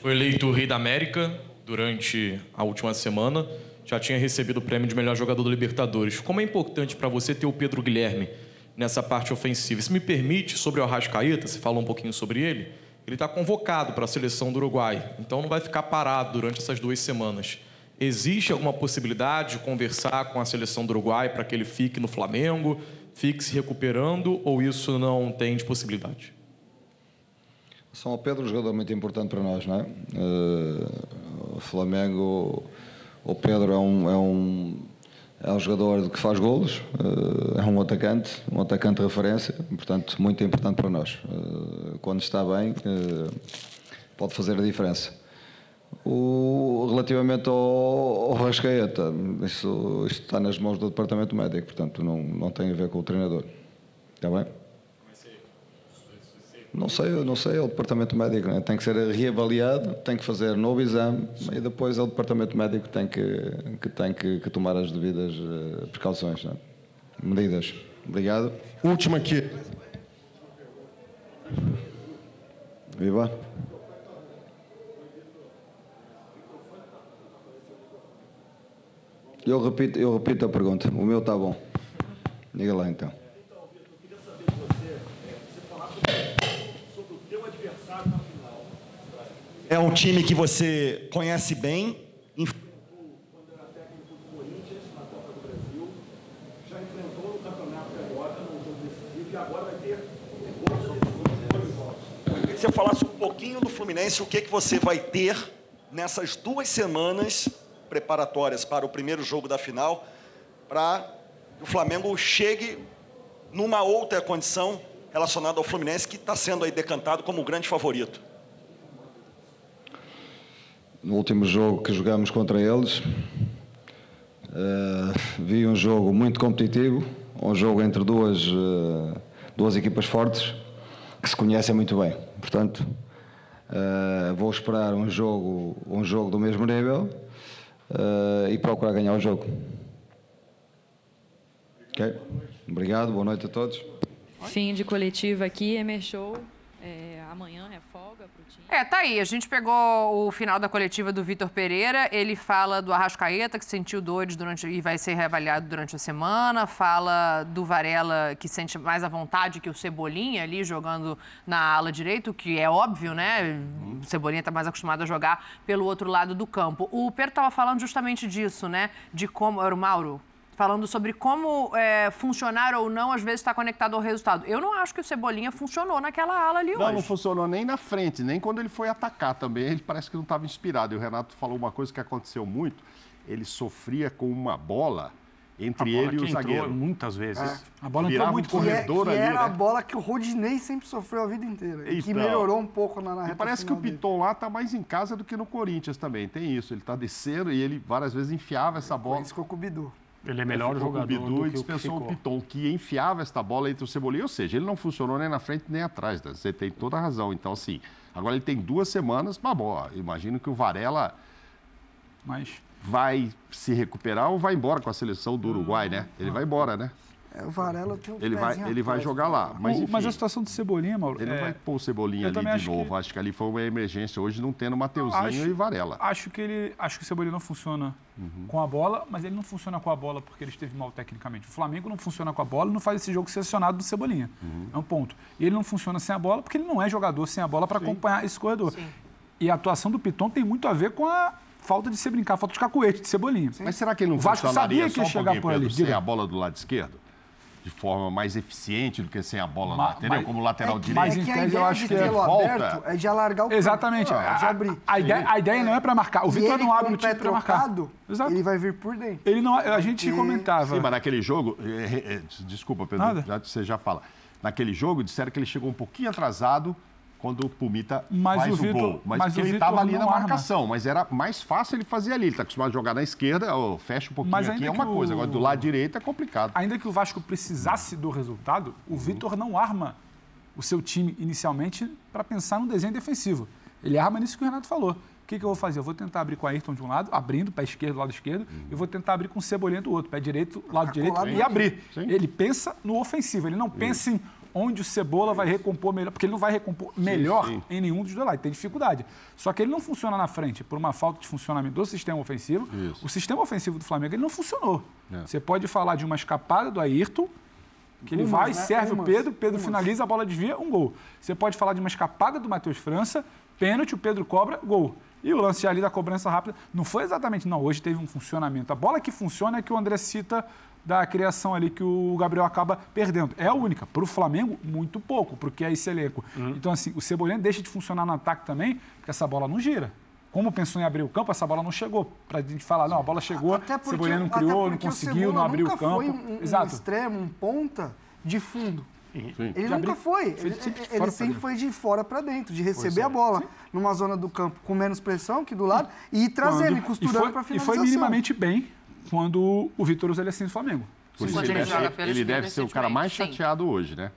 Foi eleito Rei da América durante a última semana, já tinha recebido o prêmio de melhor jogador da Libertadores. Como é importante para você ter o Pedro Guilherme nessa parte ofensiva? Se me permite, sobre o Arrascaeta, você falou um pouquinho sobre ele, ele está convocado para a seleção do Uruguai, então não vai ficar parado durante essas duas semanas. Existe alguma possibilidade de conversar com a seleção do Uruguai para que ele fique no Flamengo, fique se recuperando, ou isso não tem de possibilidade? São Pedro, um jogador muito importante para nós, não é? Eh, o Flamengo, o Pedro é um, é um, é um jogador que faz golos, eh, é um atacante, um atacante de referência, portanto, muito importante para nós. Eh, quando está bem, eh, pode fazer a diferença. O, relativamente ao, ao Rascaeta, isso, isso está nas mãos do departamento médico, portanto, não, não tem a ver com o treinador. Está bem? Não sei, não sei, é o departamento médico, né? tem que ser reavaliado, tem que fazer novo exame e depois é o departamento médico que tem que, que, tem que, que tomar as devidas eh, precauções, né? medidas. Obrigado. Última aqui. Viva. Eu repito, eu repito a pergunta, o meu está bom. Diga lá então. É um time que você conhece bem. Eu queria que você falasse um pouquinho do Fluminense, o que, que você vai ter nessas duas semanas preparatórias para o primeiro jogo da final, para que o Flamengo chegue numa outra condição relacionada ao Fluminense, que está sendo aí decantado como o grande favorito. No último jogo que jogamos contra eles, eh, vi um jogo muito competitivo, um jogo entre duas, eh, duas equipas fortes que se conhecem muito bem. Portanto, eh, vou esperar um jogo, um jogo do mesmo nível e procurar ganhar o jogo. Ok? Obrigado, boa noite a todos. Fim de coletiva aqui, Emershow. É, amanhã é. É, tá aí. A gente pegou o final da coletiva do Vitor Pereira. Ele fala do Arrascaeta, que sentiu dores durante e vai ser reavaliado durante a semana. Fala do Varela, que sente mais à vontade que o Cebolinha ali jogando na ala direita, o que é óbvio, né? O Cebolinha está mais acostumado a jogar pelo outro lado do campo. O Pedro estava falando justamente disso, né? De como. Era o Mauro? Falando sobre como é, funcionar ou não, às vezes, está conectado ao resultado. Eu não acho que o Cebolinha funcionou naquela ala ali Não, hoje. não funcionou nem na frente, nem quando ele foi atacar também. Ele parece que não estava inspirado. E o Renato falou uma coisa que aconteceu muito. Ele sofria com uma bola A entre bola ele e o zagueiro. muitas vezes. A bola Virava entrou um muito Que, é, corredor que ali, era a né? bola que o Rodinei sempre sofreu a vida inteira. E que Então. melhorou um pouco na, na E reta parece que o final dele. Piton lá tá mais em casa do que no Corinthians também. Tem isso. Ele tá descendo e ele várias vezes enfiava essa bola. Isso ficou com o Bidu. Ele é melhor ficou com jogador o Bidu do e que o dispensou o ficou. Piton, que enfiava esta bola entre o Cebolinha, ou seja, ele não funcionou nem na frente nem atrás, né? você tem toda a razão. Então, assim, agora ele tem duas semanas, mas bom, imagino que o Varela Mas vai se recuperar ou vai embora com a seleção do Uruguai, né? Ele vai embora, né? É, o Varela tem um Ele vai, ele vai jogar lá. Mas, enfim, mas a situação do Cebolinha, Mauro, ele não é, vai pôr o Cebolinha eu ali de acho novo. que- Acho que ali foi uma emergência hoje, não tendo Mateuzinho Acho- e Varela. acho que ele, acho que o Cebolinha não funciona com a bola, mas ele não funciona com a bola porque ele esteve mal tecnicamente. O Flamengo não funciona com a bola e não faz esse jogo selecionado do Cebolinha. É um ponto. E ele não funciona sem a bola porque ele não é jogador sem a bola para acompanhar esse corredor. E a atuação do Piton tem muito a ver com a falta de se brincar, falta de cacuete de Cebolinha. Mas será que ele não O Vasco funcionaria sabia que ia só chegar por ali, sem diga. a bola do lado esquerdo? De forma mais eficiente do que sem a bola Ma- lá, entendeu? mas- Como lateral É direito. Mas é em que a tese, eu acho que é volta. aberto é de alargar o campo. Exatamente. É, A, de abrir. a ideia, a ideia não é para marcar. O E Vitor ele, não abre o time para marcar. Exato. ele vai vir por dentro. Ele não, a gente Porque- comentava. Sim, mas naquele jogo, é, é, é, desculpa, Pedro, Nada. já, você já fala. Naquele jogo, disseram que ele chegou um pouquinho atrasado quando o Pumita Mas faz o o, gol. Mas, mas o ele estava ali na arma. marcação, mas era mais fácil ele fazer ali. Ele está acostumado a jogar na esquerda, ó, fecha um pouquinho Mas aqui, é uma que coisa. o- Agora, do lado direito é complicado. ainda que o Vasco precisasse do resultado, o Vitor não arma o seu time inicialmente para pensar no desenho defensivo. Ele arma nisso que o Renato falou. O que, que eu vou fazer? Eu vou tentar abrir com a Ayrton de um lado, abrindo, pé esquerdo, lado esquerdo, e vou tentar abrir com o Cebolinha do outro, pé direito, lado direito, colado e abrir. Sim. Ele pensa no ofensivo, ele não pensa em onde o Cebola vai recompor melhor, porque ele não vai recompor melhor sim. em nenhum dos dois lados, tem dificuldade. Só que ele não funciona na frente por uma falta de funcionamento do sistema ofensivo. Isso. O sistema ofensivo do Flamengo ele não funcionou. É. Você pode falar de uma escapada do Ayrton, que ele Umas, vai, né? serve o Umas, Pedro, Pedro umas. finaliza, a bola desvia, um gol. Você pode falar de uma escapada do Matheus França, pênalti, o Pedro cobra, gol. E o lance ali da cobrança rápida não foi exatamente, não, hoje teve um funcionamento. A bola que funciona é que o André cita da criação ali que o Gabriel acaba perdendo. É a única. Para o Flamengo, muito pouco, porque é esse elenco. Então, assim, o Cebolinha deixa de funcionar no ataque também, porque essa bola não gira. Como pensou em abrir o campo, essa bola não chegou. Pra gente falar, não, a bola chegou, Até porque, Cebolinha não até criou, não conseguiu, não abriu o campo. foi um, um Exato. extremo, um ponta de fundo. Sim. Ele De nunca abrir. foi. Foi Ele, sempre ele sempre foi de fora para dentro, de receber a bola numa zona do campo com menos pressão que do lado e ir trazendo e Quando- costurando foi- para E finalização. foi minimamente bem quando o Vitor usa ele assim no Flamengo. Por isso ele, ele deve, ele deve ser o cara mais recentemente, sim. chateado hoje, né?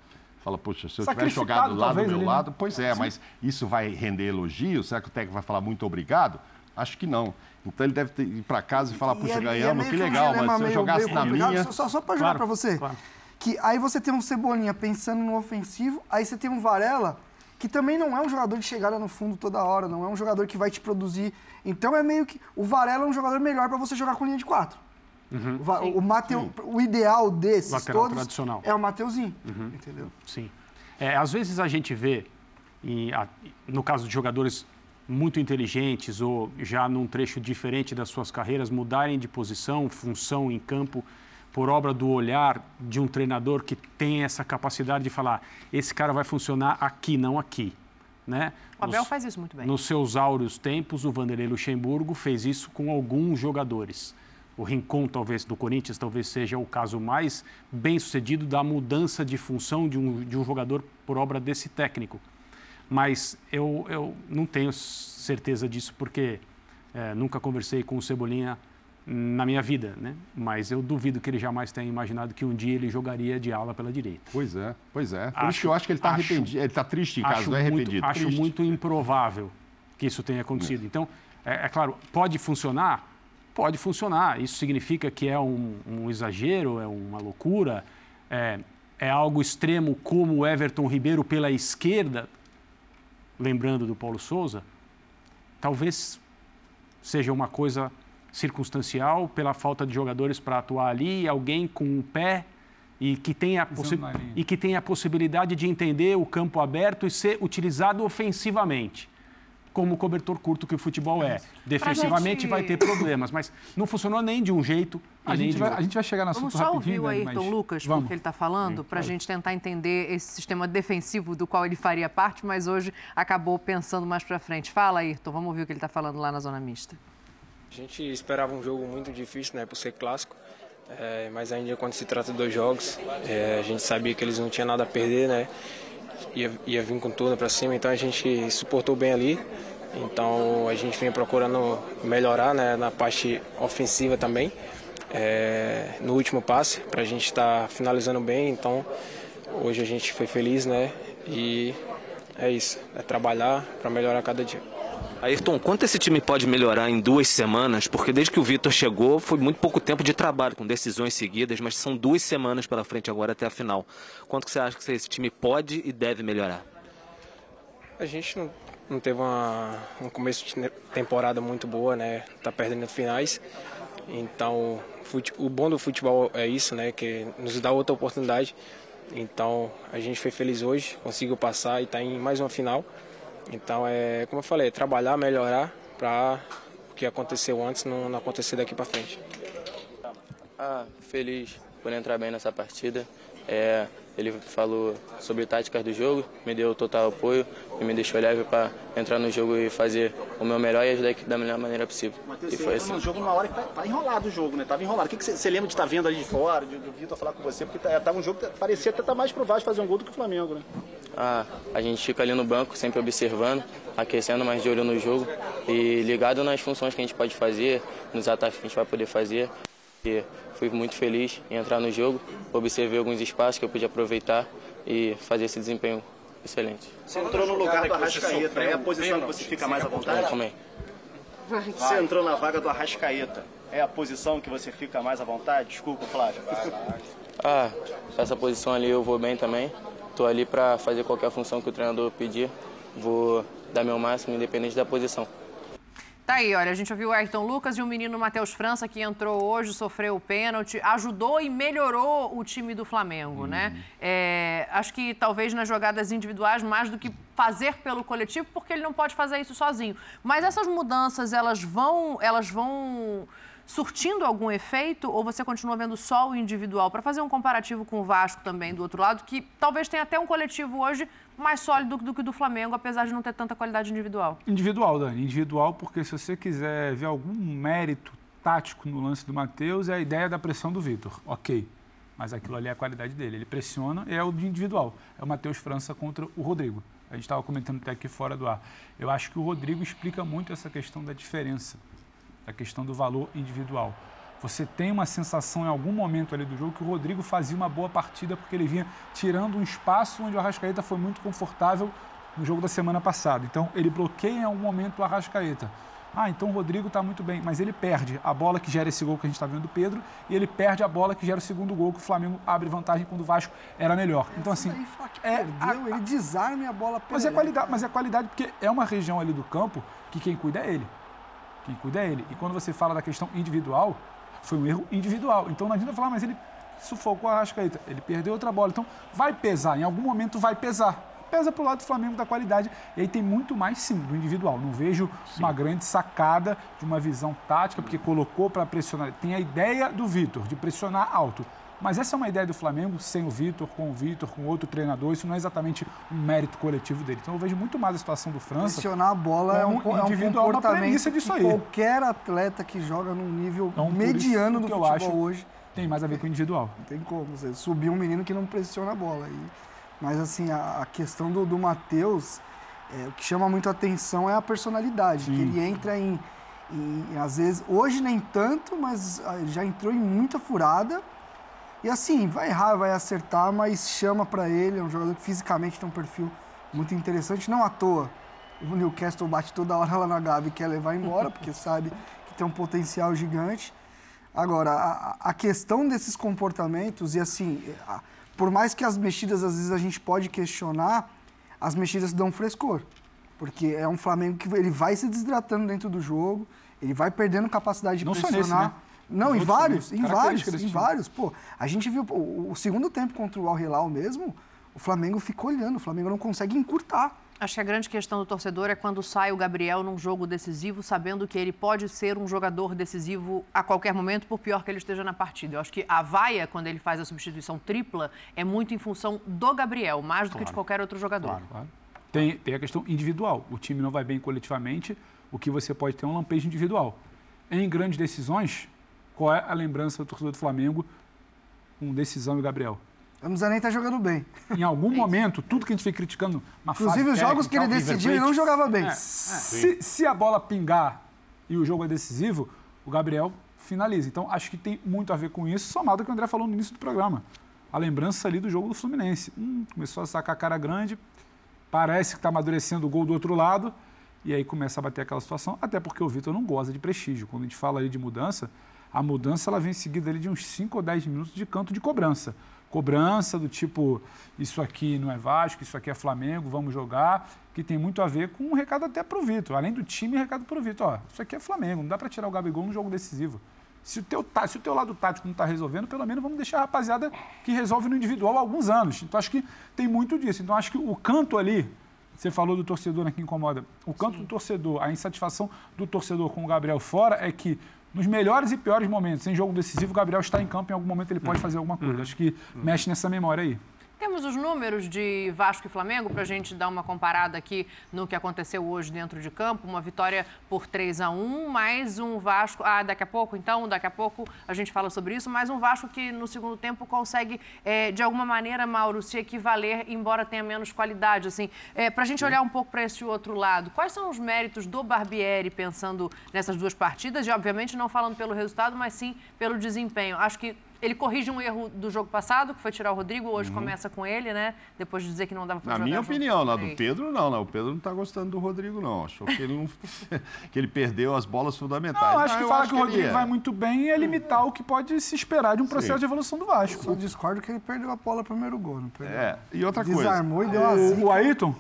Fala, puxa, se eu tivesse jogado lá do meu ele, lado, pois é, mas isso vai render elogio? Será que o técnico vai falar muito obrigado? Acho que não. Então ele deve ter, ir para casa e falar, puxa, é- é ganhamos, meio que um legal, dilema mas se eu meio- jogasse meio na minha... Só, só, só para jogar Claro, para você. claro. Que aí você tem um Cebolinha pensando no ofensivo, aí você tem um Varela, que também não é um jogador de chegada no fundo toda hora, não é um jogador que vai te produzir. Então é meio que. O Varela é um jogador melhor para você jogar com linha de quatro. O, Va- o, Mateu, o ideal desses Lateral todos tradicional. é o Mateuzinho. Entendeu? Sim. É, às vezes a gente vê, em- a- no caso de jogadores muito inteligentes ou já num trecho diferente das suas carreiras, mudarem de posição, função em campo, por obra do olhar de um treinador que tem essa capacidade de falar: esse cara vai funcionar aqui, não aqui. Né? O Abel Nos- faz isso muito bem. Nos seus áureos tempos, o Vanderlei Luxemburgo fez isso com alguns jogadores. O Rincon, talvez, do Corinthians, talvez seja o caso mais bem sucedido da mudança de função de um, de um jogador por obra desse técnico. Mas eu, eu não tenho certeza disso, porque eh, nunca conversei com o Cebolinha na minha vida, né? Mas eu duvido que ele jamais tenha imaginado que um dia ele jogaria de ala pela direita. Pois é, pois é. Por Acho- isso que eu acho que ele está acho- arrependido. Ele está triste em casa, não é muito, arrependido. acho triste. muito improvável que isso tenha acontecido. Então, é, é claro, pode funcionar? Pode funcionar. Isso significa que é um, um exagero, é uma loucura, é, é algo extremo como o Everton Ribeiro pela esquerda, lembrando do Paulo Souza? Talvez seja uma coisa circunstancial pela falta de jogadores para atuar ali, alguém com um pé e que tenha a na e que tenha a possibilidade de entender o campo aberto e ser utilizado ofensivamente, como o cobertor curto que o futebol é. Defensivamente gente- vai ter problemas, mas não funcionou nem de um jeito A gente, vai, outro. a gente vai chegar assunto Vamos só ouvir o Ayrton mas Lucas, vamos. porque ele está falando, para a gente tentar entender esse sistema defensivo do qual ele faria parte, mas hoje acabou pensando mais para frente. Fala, Ayrton, vamos ouvir o que ele está falando lá na zona mista. A gente esperava um jogo muito difícil, né, por ser clássico. É, mas ainda quando se trata de dois jogos, é, a gente sabia que eles não tinham nada a perder, né? Ia, ia vir com tudo para cima, então a gente suportou bem ali. Então a gente vem procurando melhorar, né, na parte ofensiva também. é, no último passe para a gente estar tá finalizando bem. Então hoje a gente foi feliz, né? E é isso, é trabalhar para melhorar cada dia. Ayrton, quanto esse time pode melhorar em duas semanas? Porque desde que o Vitor chegou foi muito pouco tempo de trabalho, com decisões seguidas, mas são duas semanas pela frente agora até a final. Quanto que você acha que esse time pode e deve melhorar? A gente não, não teve uma, um começo de temporada muito boa, né? Tá perdendo finais. Então, o bom do futebol é isso, né? Que nos dá outra oportunidade. Então, a gente foi feliz hoje, conseguiu passar e está em mais uma final. Então, é como eu falei, trabalhar, melhorar para o que aconteceu antes não, não acontecer daqui para frente. Ah, feliz por entrar bem nessa partida. É, ele falou sobre táticas do jogo, me deu total apoio e me deixou leve para entrar no jogo e fazer o meu melhor e ajudar a equipe da melhor maneira possível. Matheus, e foi assim. no jogo numa hora que tá, tá, enrolado o jogo, né? Tava enrolado. O que, você, lembra de estar tá vendo ali de fora, de, do Vitor falar com você? Porque tá, tava um jogo que parecia até estar tá mais provável de fazer um gol do que o Flamengo, né? Ah, a gente fica ali no banco, sempre observando, aquecendo, mais de olho no jogo e ligado nas funções que a gente pode fazer, nos ataques que a gente vai poder fazer. E fui muito feliz em entrar no jogo, observei alguns espaços que eu pude aproveitar e fazer esse desempenho excelente. Você entrou no lugar do Arrascaeta, é a posição que você fica mais à vontade? Também. Você entrou na vaga do Arrascaeta, é a posição que você fica mais à vontade? Desculpa, Flávio. Ah, essa posição ali eu vou bem também. Estou ali para fazer qualquer função que o treinador pedir. Vou dar meu máximo, independente da posição. Tá aí, olha, a gente ouviu o Ayrton Lucas e o menino Matheus França, que entrou hoje, sofreu o pênalti, ajudou e melhorou o time do Flamengo, né? Uhum. É, acho que talvez nas jogadas individuais, mais do que fazer pelo coletivo, porque ele não pode fazer isso sozinho. Mas essas mudanças, elas vão, elas vão surtindo algum efeito ou você continua vendo só o individual? Para fazer um comparativo com o Vasco também, do outro lado, que talvez tenha até um coletivo hoje mais sólido do que o do Flamengo, apesar de não ter tanta qualidade individual. Individual, Dani. Individual, porque se você quiser ver algum mérito tático no lance do Matheus, é a ideia da pressão do Vitor. Ok. Mas aquilo ali é a qualidade dele. Ele pressiona e é o de individual. É o Matheus França contra o Rodrigo. A gente estava comentando até aqui fora do ar. Eu acho que o Rodrigo explica muito essa questão da diferença da questão do valor individual. Você tem uma sensação em algum momento ali do jogo que o Rodrigo fazia uma boa partida porque ele vinha tirando um espaço onde o Arrascaeta foi muito confortável no jogo da semana passada. Então ele bloqueia em algum momento o Arrascaeta. Ah, então o Rodrigo está muito bem, mas ele perde a bola que gera esse gol que a gente está vendo do Pedro e ele perde a bola que gera o segundo gol que o Flamengo abre vantagem quando o Vasco era melhor. Então assim, é perdeu, a, ele desarme a bola. Mas é qualidade, mas é qualidade porque é uma região ali do campo que quem cuida é ele. Quem cuida é ele. E quando você fala da questão individual, foi um erro individual. Então não adianta falar, mas ele sufocou a Rascaeta, ele perdeu outra bola. Então vai pesar, em algum momento vai pesar. Pesa para o lado do Flamengo da qualidade. E aí tem muito mais sim do individual. Não vejo sim. uma grande sacada de uma visão tática, porque colocou para pressionar. Tem a ideia do Vitor de pressionar alto. Mas essa é uma ideia do Flamengo sem o Vitor, com o Vitor, com outro treinador. Isso não é exatamente um mérito coletivo dele. Então eu vejo muito mais a situação do França. Pressionar a bola é um, é um comportamento disso aí. qualquer atleta que joga num nível então, mediano do futebol acho, hoje tem mais a ver com o individual. Não tem como. Você subir um menino que não pressiona a bola. E, mas assim, a, a questão do, do Matheus, é, o que chama muito a atenção é a personalidade. Sim. Que ele entra em, em, às vezes, hoje nem tanto, mas ah, já entrou em muita furada e assim, vai errar, vai acertar, mas chama para ele. É um jogador que fisicamente tem um perfil muito interessante. Não à toa, o Newcastle bate toda hora lá na Gabi e quer levar embora, porque sabe que tem um potencial gigante. Agora, a, a questão desses comportamentos, e assim, a, por mais que as mexidas às vezes a gente pode questionar, as mexidas dão frescor. Porque é um Flamengo que ele vai se desidratando dentro do jogo, ele vai perdendo capacidade de Não pressionar. Só nesse, né? Não, em vários, em vários, em vários. Pô, a gente viu o, o segundo tempo contra o Al Hilal mesmo, o Flamengo ficou olhando, o Flamengo não consegue encurtar. Acho que a grande questão do torcedor é quando sai o Gabriel num jogo decisivo, sabendo que ele pode ser um jogador decisivo a qualquer momento, por pior que ele esteja na partida. Eu acho que a vaia, quando ele faz a substituição tripla, é muito em função do Gabriel, mais do claro. que de qualquer outro jogador. Claro, claro. Tem, tem a questão individual. O time não vai bem coletivamente, o que você pode ter é um lampejo individual. Em grandes decisões, qual é a lembrança do torcedor do Flamengo com decisão e Gabriel? Eu não nem estar tá jogando bem. Em algum momento, tudo que a gente foi criticando na Inclusive, os jogos que ele decidiu, ele não jogava bem. É, é. Se, se, a bola pingar e o jogo é decisivo, o Gabriel finaliza. Então, acho que tem muito a ver com isso, somado ao que o André falou no início do programa. A lembrança ali do jogo do Fluminense. Hum, começou a sacar a cara grande, parece que está amadurecendo o gol do outro lado, e aí começa a bater aquela situação, até porque o Vitor não goza de prestígio. Quando a gente fala ali de mudança, a mudança ela vem seguida ali de uns 5 ou 10 minutos de canto de cobrança. Cobrança do tipo, isso aqui não é Vasco, isso aqui é Flamengo, vamos jogar, que tem muito a ver com um recado até para o Vitor. Além do time, recado para o Vitor. Ó, isso aqui é Flamengo, não dá para tirar o Gabigol num jogo decisivo. Se o, teu, se o teu lado tático não está resolvendo, pelo menos vamos deixar a rapaziada que resolve no individual há alguns anos. Então acho que tem muito disso. Então acho que o canto ali, você falou do torcedor né, que incomoda. O canto Sim. do torcedor, a insatisfação do torcedor com o Gabriel fora é que nos melhores e piores momentos, em jogo decisivo, o Gabriel está em campo, em algum momento ele pode uhum. fazer alguma coisa. Uhum. Acho que mexe nessa memória aí. Temos os números de Vasco e Flamengo para a gente dar uma comparada aqui no que aconteceu hoje dentro de campo. Uma vitória por 3 a 1 mais um Vasco. Ah, daqui a pouco, então, daqui a pouco a gente fala sobre isso. Mais um Vasco que no segundo tempo consegue, é, de alguma maneira, Mauro, se equivaler, embora tenha menos qualidade. Assim, é, para a gente olhar um pouco para esse outro lado, quais são os méritos do Barbieri pensando nessas duas partidas? E, obviamente, não falando pelo resultado, mas sim pelo desempenho. Acho que ele corrige um erro do jogo passado, que foi tirar o Rodrigo, hoje uhum. começa com ele, né? Depois de dizer que não dava para jogar. Na minha opinião, na do Pedro, não, não. O Pedro não está gostando do Rodrigo, não. Achou que ele, não, que ele perdeu as bolas fundamentais. Não, acho não, que falar que o Rodrigo vai muito bem é limitar o que pode se esperar de um processo Sim. de evolução do Vasco. Eu discordo que ele perdeu a bola no primeiro gol, não perdeu. É, e outra coisa. Desarmou e deu uma zica. O Ayrton?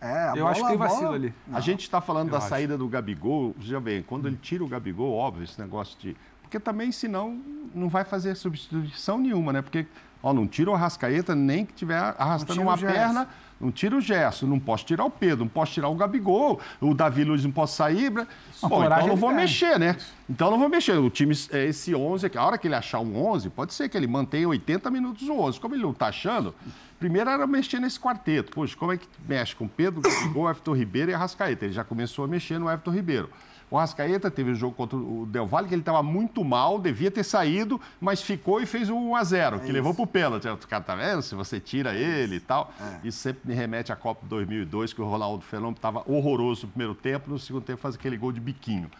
É, eu bola, acho que tem vacilo bola... ali. Não. A gente está falando eu da acho. saída do Gabigol, já bem, quando ele tira o Gabigol, óbvio, esse negócio de porque também, senão, não vai fazer substituição nenhuma, né? Porque, ó, não tira o Arrascaeta nem que tiver arrastando uma perna, não tira o Gerson, não posso tirar o Pedro, não posso tirar o Gabigol, o Davi Luiz não posso sair. Bom, então não vou mexer, né? Então não vou mexer. O time, é esse 11, a hora que ele achar um 11, pode ser que ele mantenha 80 minutos o 11. Como ele não está achando, primeiro era mexer nesse quarteto. Poxa, como é que mexe com Pedro, Gabigol, Everton Ribeiro e Arrascaeta? Ele já começou a mexer no Everton Ribeiro. O Rascaeta teve o um jogo contra o Del Valle, que ele estava muito mal, devia ter saído, mas ficou e fez o 1 a 0 é que isso. levou para o pênalti. O cara tá vendo? Se você tira ele e tal. É. Isso sempre me remete à Copa 2002, que o Ronaldo Fenômeno estava horroroso no primeiro tempo, no segundo tempo faz aquele gol de biquinho.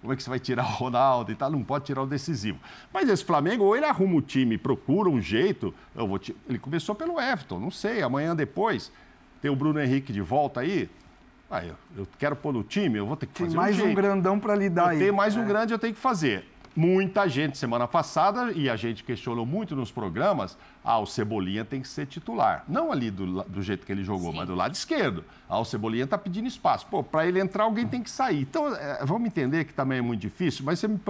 Como é que você vai tirar o Ronaldo e tal? Não pode tirar o decisivo. Mas esse Flamengo, ou ele arruma o time, procura um jeito. Eu vou te... Ele começou pelo Everton, não sei. Amanhã depois tem o Bruno Henrique de volta aí. Ah, eu, eu, quero pôr no time, eu vou ter que fazer Tem mais um, um grandão para lidar aí. Tem mais um é. grande, eu tenho que fazer. Muita gente, semana passada, e a gente questionou muito nos programas, ah, o Cebolinha tem que ser titular. Não ali do, do jeito que ele jogou, Sim. mas do lado esquerdo. Ah, o Cebolinha está pedindo espaço. Pô, para ele entrar, alguém tem que sair. Então, é, vamos entender que também é muito difícil, mas você me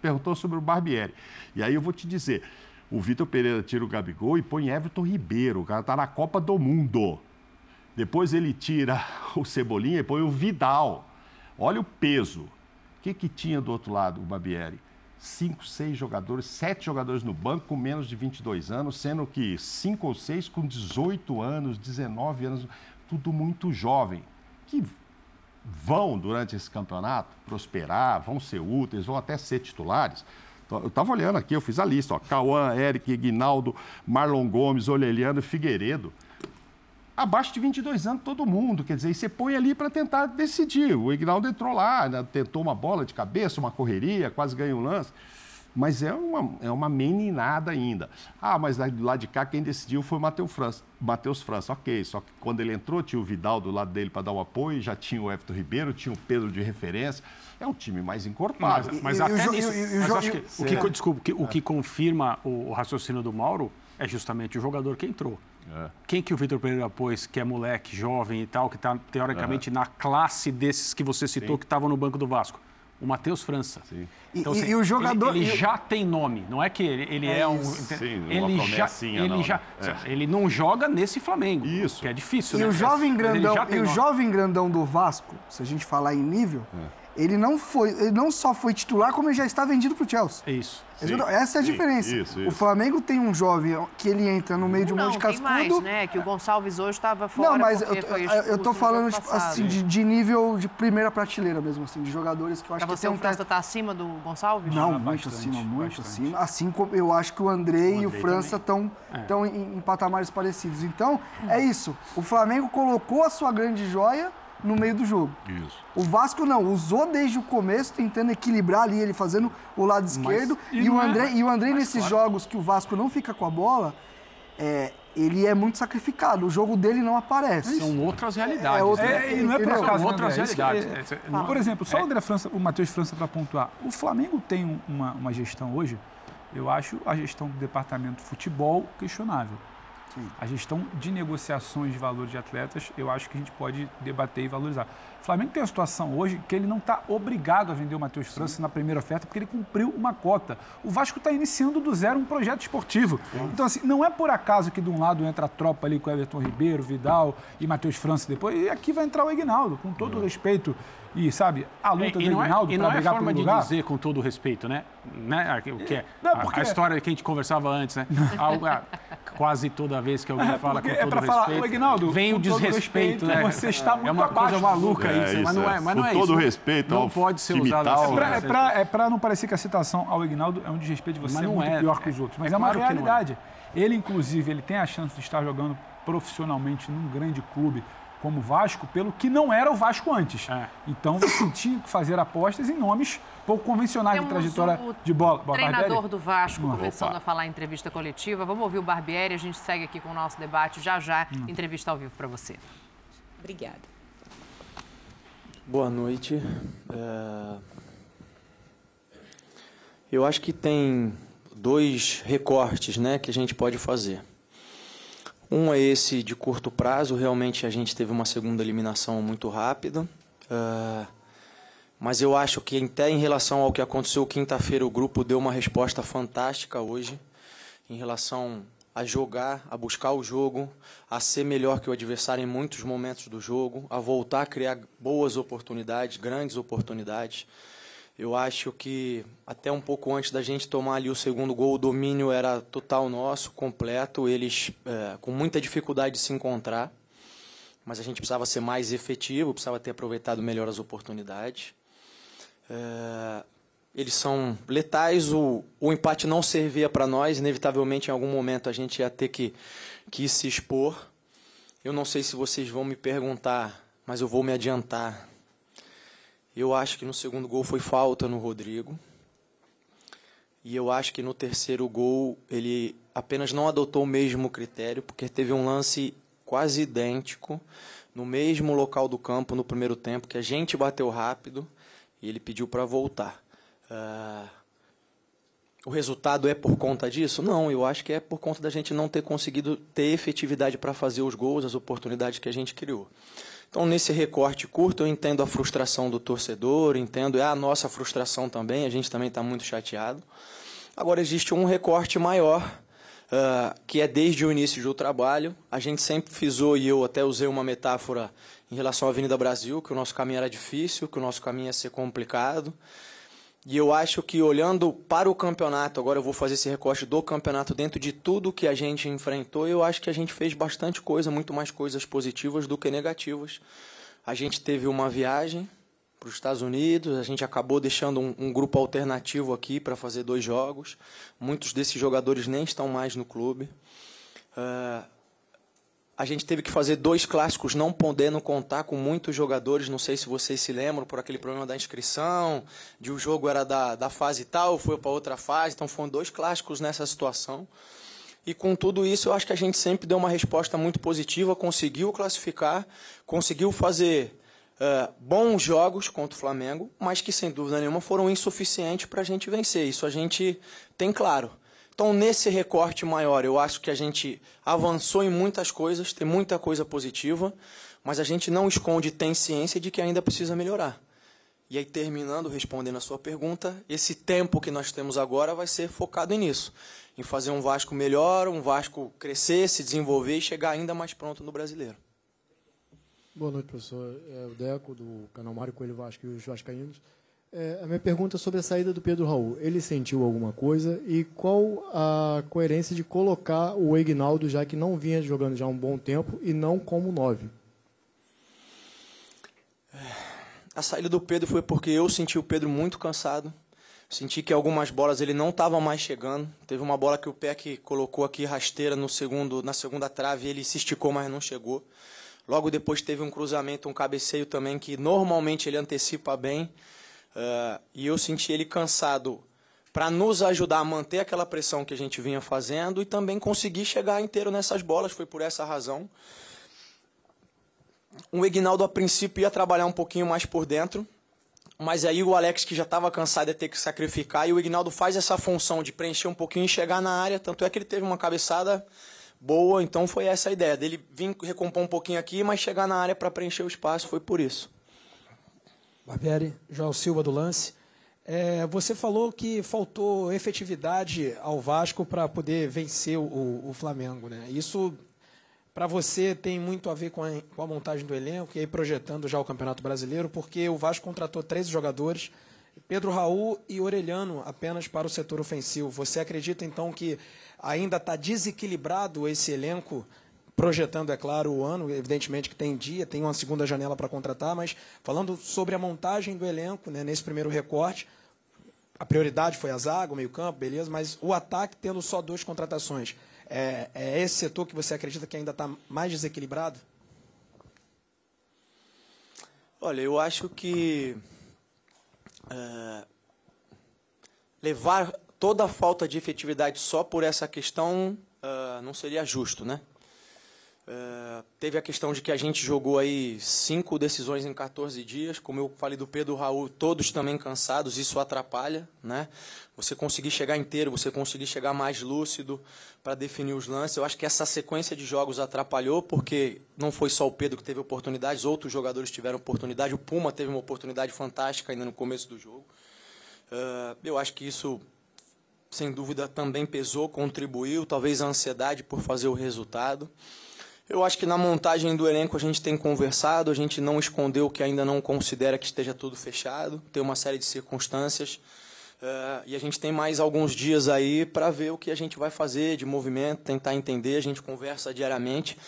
perguntou sobre o Barbieri. E aí eu vou te dizer, o Vitor Pereira tira o Gabigol e põe Everton Ribeiro. O cara está na Copa do Mundo. Depois ele tira o Cebolinha e põe o Vidal. Olha o peso. O que, que tinha do outro lado o Babieri? Cinco, seis jogadores, sete jogadores no banco com menos de 22 anos, sendo que cinco ou seis com 18 anos, 19 anos, tudo muito jovem, que vão, durante esse campeonato, prosperar, vão ser úteis, vão até ser titulares. Eu estava olhando aqui, eu fiz a lista, Cauã, Eric, Guinaldo, Marlon Gomes, Oleliano e Figueiredo abaixo de 22 anos todo mundo, quer dizer, e você põe ali para tentar decidir. O Ignaldo entrou lá, né, tentou uma bola de cabeça, uma correria, quase ganhou um lance, mas é uma, é uma meninada ainda. Ah, mas do lado de cá quem decidiu foi o Matheus França. Matheus França, ok, só que quando ele entrou tinha o Vidal do lado dele para dar o apoio, já tinha o Everton Ribeiro, tinha o Pedro de referência, é um time mais encorpado. Mas, mas até nisso, mas acho que, o que, desculpa, o que confirma o raciocínio do Mauro é justamente o jogador que entrou. É. Quem que o Vitor Pereira pôs, que é moleque, jovem e tal, que está teoricamente é. na classe desses que você citou Sim. que estavam no banco do Vasco? O Matheus França. Sim. Então, e, assim, e, o jogador. Ele, ele já tem nome, não é que ele, ele é, é um. Sim, ele já, ele não, já, né? é. ele não joga nesse Flamengo. Isso. Que é difícil, e né? O jovem grandão, e o jovem grandão do Vasco, se a gente falar em nível, é ele não foi, ele não só foi titular, como ele já está vendido para o Chelsea. Isso. Sim, Essa é a sim, diferença. Isso, isso. O Flamengo tem um jovem que ele entra no meio de um não, monte de cascudo. mais, né? Que o Gonçalves hoje estava fora Não, mas eu, eu tô falando tipo, assim, de, de, nível de primeira prateleira mesmo, assim, de jogadores que eu acho pra que você o França está acima do Gonçalves? Não, ah, muito bastante, acima, muito bastante. acima. Assim como eu acho que o André e o França estão é. em, em patamares parecidos. Então, é isso. O Flamengo colocou a sua grande joia no meio do jogo. Isso. O Vasco não, usou desde o começo, tentando equilibrar ali, ele fazendo o lado esquerdo. e E, o é- André, e o André mas nesses claro. jogos que o Vasco não fica com a bola, é, ele é muito sacrificado. O jogo dele não aparece. São outras realidades. É outra- É, e não é por acaso, né, outras realidades. é- É, não- por exemplo, só é. o André França, o Matheus França para pontuar. O Flamengo tem um- uma, uma gestão hoje, eu acho a gestão do departamento de futebol questionável. A gestão de negociações de valor de atletas, eu acho que a gente pode debater e valorizar. O Flamengo tem a situação hoje que ele não está obrigado a vender o Matheus França na primeira oferta porque ele cumpriu uma cota. O Vasco está iniciando do zero um projeto esportivo. Então, assim, não é por acaso que de um lado entra a tropa ali com Everton Ribeiro, Vidal e Matheus França depois, e aqui vai entrar o Ignaldo, com todo o respeito. E, sabe, a luta E do não é, Ignaldo e para não é brigar forma pelo de lugar. dizer com todo o respeito, né? né? O que é? Não, a- porque- a, história que a gente conversava antes, né? Algo- ah, quase toda vez que alguém É, fala com porque todo é pra falar, respeito, "Ô, Ignaldo, vem o com todo desrespeito, respeito, né? você está muito É uma coisa abaixo maluca do- isso, É mas não é. é, mas Com não é todo isso. Não- respeito não ao pode ser usado tal, assim. É pra, né? é, é não parecer que a citação ao Ignaldo é um desrespeito de você Mas é não muito é, pior que os é- outros. Mas é é, uma é. realidade. Ele, inclusive, ele tem a chance de estar jogando profissionalmente num grande clube como Vasco, pelo que não era o Vasco antes. É. Então você tinha que fazer apostas em nomes pouco convencionais de Temos trajetória o de bola. Treinador Barbieri? do Vasco Hum. começando Opa. a falar em entrevista coletiva. Vamos ouvir o Barbieri, a gente segue aqui com o nosso debate já já. Hum. Entrevista ao vivo para você. Obrigada. Boa noite. É, Eu acho que tem dois recortes né, que a gente pode fazer. Um é esse de curto prazo, realmente a gente teve uma segunda eliminação muito rápida. É, Mas eu acho que até em relação ao que aconteceu quinta-feira, o grupo deu uma resposta fantástica hoje em relação a jogar, a buscar o jogo, a ser melhor que o adversário em muitos momentos do jogo, a voltar a criar boas oportunidades, grandes oportunidades. Eu acho que até um pouco antes da gente tomar ali o segundo gol, o domínio era total nosso, completo, eles é, com muita dificuldade de se encontrar, mas a gente precisava ser mais efetivo, precisava ter aproveitado melhor as oportunidades. É, eles são letais, o, o empate não servia para nós, inevitavelmente em algum momento a gente ia ter que, que se expor. Eu não sei se vocês vão me perguntar, mas eu vou me adiantar. Eu acho que no segundo gol foi falta no Rodrigo. E eu acho que no terceiro gol ele apenas não adotou o mesmo critério, porque teve um lance quase idêntico no mesmo local do campo no primeiro tempo, que a gente bateu rápido e ele pediu para voltar. Ah, o resultado é por conta disso? Não, eu acho que é por conta da gente não ter conseguido ter efetividade para fazer os gols, as oportunidades que a gente criou. Então, nesse recorte curto, eu entendo a frustração do torcedor, entendo é a nossa frustração também, a gente também está muito chateado. Agora, existe um recorte maior, ah, que é desde o início do trabalho. A gente sempre frisou, e eu até usei uma metáfora em relação à Avenida Brasil, que o nosso caminho era difícil, que o nosso caminho ia ser complicado. E eu acho que olhando para o campeonato, agora eu vou fazer esse recorte do campeonato dentro de tudo que a gente enfrentou, eu acho que a gente fez bastante coisa, muito mais coisas positivas do que negativas. A gente teve uma viagem para os Estados Unidos, a gente acabou deixando um, um grupo alternativo aqui para fazer dois jogos. Muitos desses jogadores nem estão mais no clube. Ah, a gente teve que fazer dois clássicos não podendo contar com muitos jogadores. Não sei se vocês se lembram por aquele problema da inscrição, de o jogo era da, da fase tal, foi para outra fase. Então foram dois clássicos nessa situação. E com tudo isso, eu acho que a gente sempre deu uma resposta muito positiva, conseguiu classificar, conseguiu fazer eh, bons jogos contra o Flamengo, mas que sem dúvida nenhuma foram insuficientes para a gente vencer. Isso a gente tem claro. Então, nesse recorte maior, eu acho que a gente avançou em muitas coisas, tem muita coisa positiva, mas a gente não esconde, tem ciência de que ainda precisa melhorar. E aí, terminando, respondendo a sua pergunta, esse tempo que nós temos agora vai ser focado nisso, em fazer um Vasco melhor, um Vasco crescer, se desenvolver e chegar ainda mais pronto no brasileiro. Boa noite, professor. É o Deco, do canal Mário Coelho Vasco e os Vascaínos. É, a minha pergunta é sobre a saída do Pedro Raul. Ele sentiu alguma coisa e qual a coerência de colocar o Ignaldo, já que não vinha jogando já um bom tempo, e não como nove? A saída do Pedro foi porque eu senti o Pedro muito cansado. Senti que algumas bolas ele não estava mais chegando. Teve uma bola que o Peck colocou aqui rasteira no segundo, na segunda trave, ele se esticou, mas não chegou. Logo depois teve um cruzamento, um cabeceio também que normalmente ele antecipa bem. Uh, e eu senti ele cansado para nos ajudar a manter aquela pressão que a gente vinha fazendo e também conseguir chegar inteiro nessas bolas. Foi por essa razão. O Ignaldo, a princípio, ia trabalhar um pouquinho mais por dentro, mas aí o Alex, que já estava cansado, ia ter que sacrificar, e o Ignaldo faz essa função de preencher um pouquinho e chegar na área. Tanto é que ele teve uma cabeçada boa, então foi essa a ideia dele vir recompor um pouquinho aqui, mas chegar na área para preencher o espaço. Foi por isso. Barbieri, João Silva do Lance. É, você falou que faltou efetividade ao Vasco para poder vencer o, o, Flamengo. Né? Isso, para você, tem muito a ver com a, com a, montagem do elenco e aí projetando já o Campeonato Brasileiro, porque o Vasco contratou 13 jogadores, Pedro Raul e Orelhano apenas para o setor ofensivo. Você acredita, então, que ainda está desequilibrado esse elenco projetando, é claro, o ano, evidentemente que tem dia, tem uma segunda janela para contratar, mas falando sobre a montagem do elenco, né, nesse primeiro recorte, a prioridade foi a zaga, o meio-campo, beleza, mas o ataque tendo só duas contratações. É, é esse setor que você acredita que ainda está mais desequilibrado? Olha, eu acho que é, levar toda a falta de efetividade só por essa questão uh, não seria justo, né? Uh, teve a questão de que a gente jogou aí cinco decisões em 14 dias, como eu falei do Pedro Raul, todos também cansados, isso atrapalha, né? Você conseguir chegar inteiro, você conseguir chegar mais lúcido para definir os lances. Eu acho que essa sequência de jogos atrapalhou, porque não foi só o Pedro que teve oportunidades, outros jogadores tiveram oportunidade. O Puma teve uma oportunidade fantástica ainda no começo do jogo. Uh, eu acho que isso sem dúvida também pesou, contribuiu, talvez a ansiedade por fazer o resultado. Eu acho que na montagem do elenco a gente tem conversado, a gente não escondeu que ainda não considera que esteja tudo fechado, tem uma série de circunstâncias. Uh, e a gente tem mais alguns dias aí para ver o que a gente vai fazer de movimento, tentar entender, a gente conversa diariamente.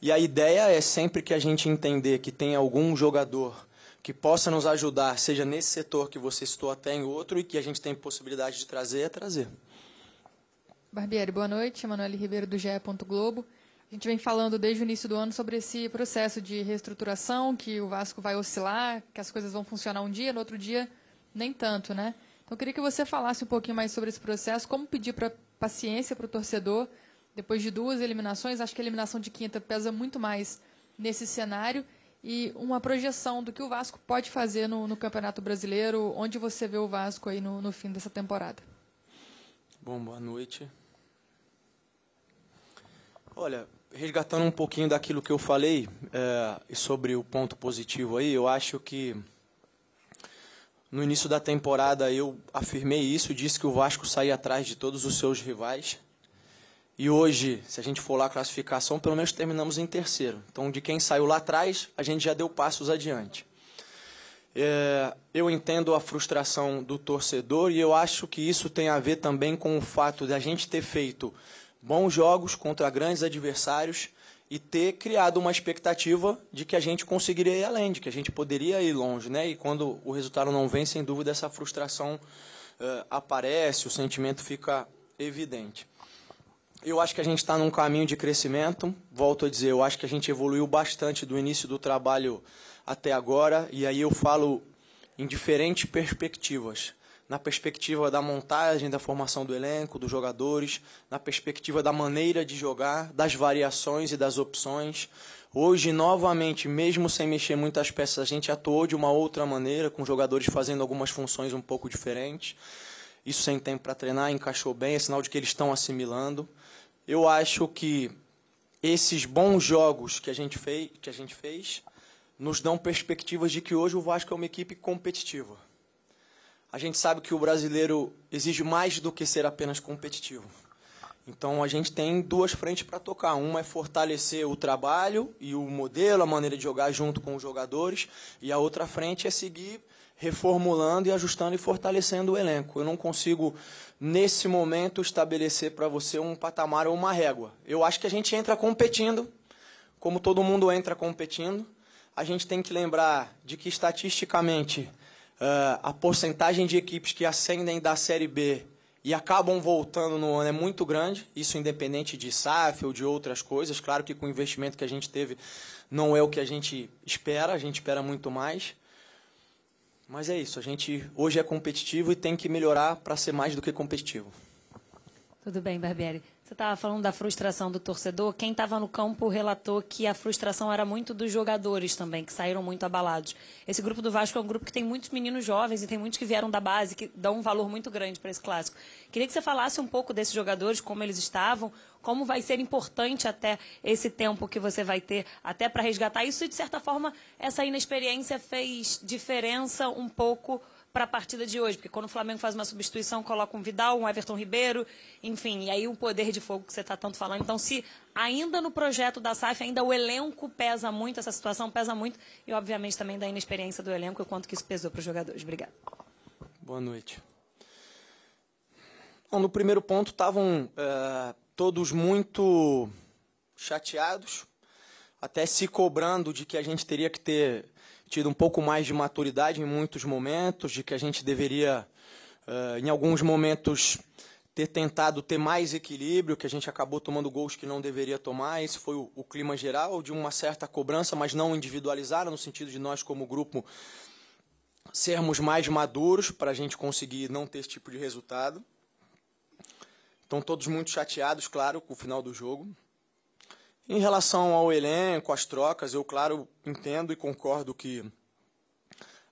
E a ideia é sempre que a gente entender que tem algum jogador que possa nos ajudar, seja nesse setor que você citou até em outro, e que a gente tem possibilidade de trazer, é trazer. Barbieri, boa noite. Emanuele Ribeiro, do GE. Globo. A gente vem falando desde o início do ano sobre esse processo de reestruturação, que o Vasco vai oscilar, que as coisas vão funcionar um dia, no outro dia nem tanto, né? Então eu queria que você falasse um pouquinho mais sobre esse processo, como pedir para paciência para o torcedor, depois de duas eliminações, acho que a eliminação de quinta pesa muito mais nesse cenário, e uma projeção do que o Vasco pode fazer no, no Campeonato Brasileiro, onde você vê o Vasco aí no, no fim dessa temporada. Bom, boa noite. Olha, resgatando um pouquinho daquilo que eu falei é, sobre o ponto positivo aí, eu acho que no início da temporada eu afirmei isso, disse que o Vasco saía atrás de todos os seus rivais. E hoje, se a gente for lá a classificação, pelo menos terminamos em terceiro. Então, de quem saiu lá atrás, a gente já deu passos adiante. É, eu entendo a frustração do torcedor e eu acho que isso tem a ver também com o fato de a gente ter feito bons jogos contra grandes adversários e ter criado uma expectativa de que a gente conseguiria ir além, de que a gente poderia ir longe, né? E quando o resultado não vem, sem dúvida essa frustração uh, aparece, o sentimento fica evidente. Eu acho que a gente está num caminho de crescimento. Volto a dizer, eu acho que a gente evoluiu bastante do início do trabalho até agora, e aí eu falo em diferentes perspectivas na perspectiva da montagem, da formação do elenco, dos jogadores, na perspectiva da maneira de jogar, das variações e das opções. Hoje, novamente, mesmo sem mexer muitas peças, a gente atuou de uma outra maneira, com jogadores fazendo algumas funções um pouco diferentes. Isso sem tempo para treinar, encaixou bem, é sinal de que eles estão assimilando. Eu acho que esses bons jogos que a gente fez, que a gente fez nos dão perspectivas de que hoje o Vasco é uma equipe competitiva a gente sabe que o brasileiro exige mais do que ser apenas competitivo. Então a gente tem duas frentes para tocar. Uma é fortalecer o trabalho e o modelo, a maneira de jogar junto com os jogadores, e a outra frente é seguir reformulando e ajustando e fortalecendo o elenco. Eu não consigo nesse momento estabelecer para você um patamar ou uma régua. Eu acho que a gente entra competindo, como todo mundo entra competindo. A gente tem que lembrar de que estatisticamente Uh, a porcentagem de equipes que ascendem da Série B e acabam voltando no ano é muito grande, isso independente de SAF ou de outras coisas. Claro que com o investimento que a gente teve não é o que a gente espera, a gente espera muito mais. Mas é isso, a gente hoje é competitivo e tem que melhorar para ser mais do que competitivo. Tudo bem, Barbieri. Você estava falando da frustração do torcedor. Quem estava no campo relatou que a frustração era muito dos jogadores também, que saíram muito abalados. Esse grupo do Vasco é um grupo que tem muitos meninos jovens e tem muitos que vieram da base, que dão um valor muito grande para esse clássico. Queria que você falasse um pouco desses jogadores, como eles estavam, como vai ser importante até esse tempo que você vai ter, até para resgatar isso. E, de certa forma, essa inexperiência fez diferença um pouco para a partida de hoje, porque quando o Flamengo faz uma substituição, coloca um Vidal, um Everton Ribeiro, enfim, e aí o poder de fogo que você está tanto falando. Então, se ainda no projeto da SAF, ainda o elenco pesa muito, essa situação pesa muito, e obviamente também da inexperiência do elenco, o quanto que isso pesou para os jogadores. Obrigado. Boa noite. Bom, no primeiro ponto, estavam é, todos muito chateados, até se cobrando de que a gente teria que ter tido um pouco mais de maturidade em muitos momentos, de que a gente deveria, uh, em alguns momentos, ter tentado ter mais equilíbrio, que a gente acabou tomando gols que não deveria tomar. Esse foi o, o clima geral de uma certa cobrança, mas não individualizada, no sentido de nós, como grupo, sermos mais maduros para a gente conseguir não ter esse tipo de resultado. Estão todos muito chateados, claro, com o final do jogo. Em relação ao elenco, às trocas, eu, claro, entendo e concordo que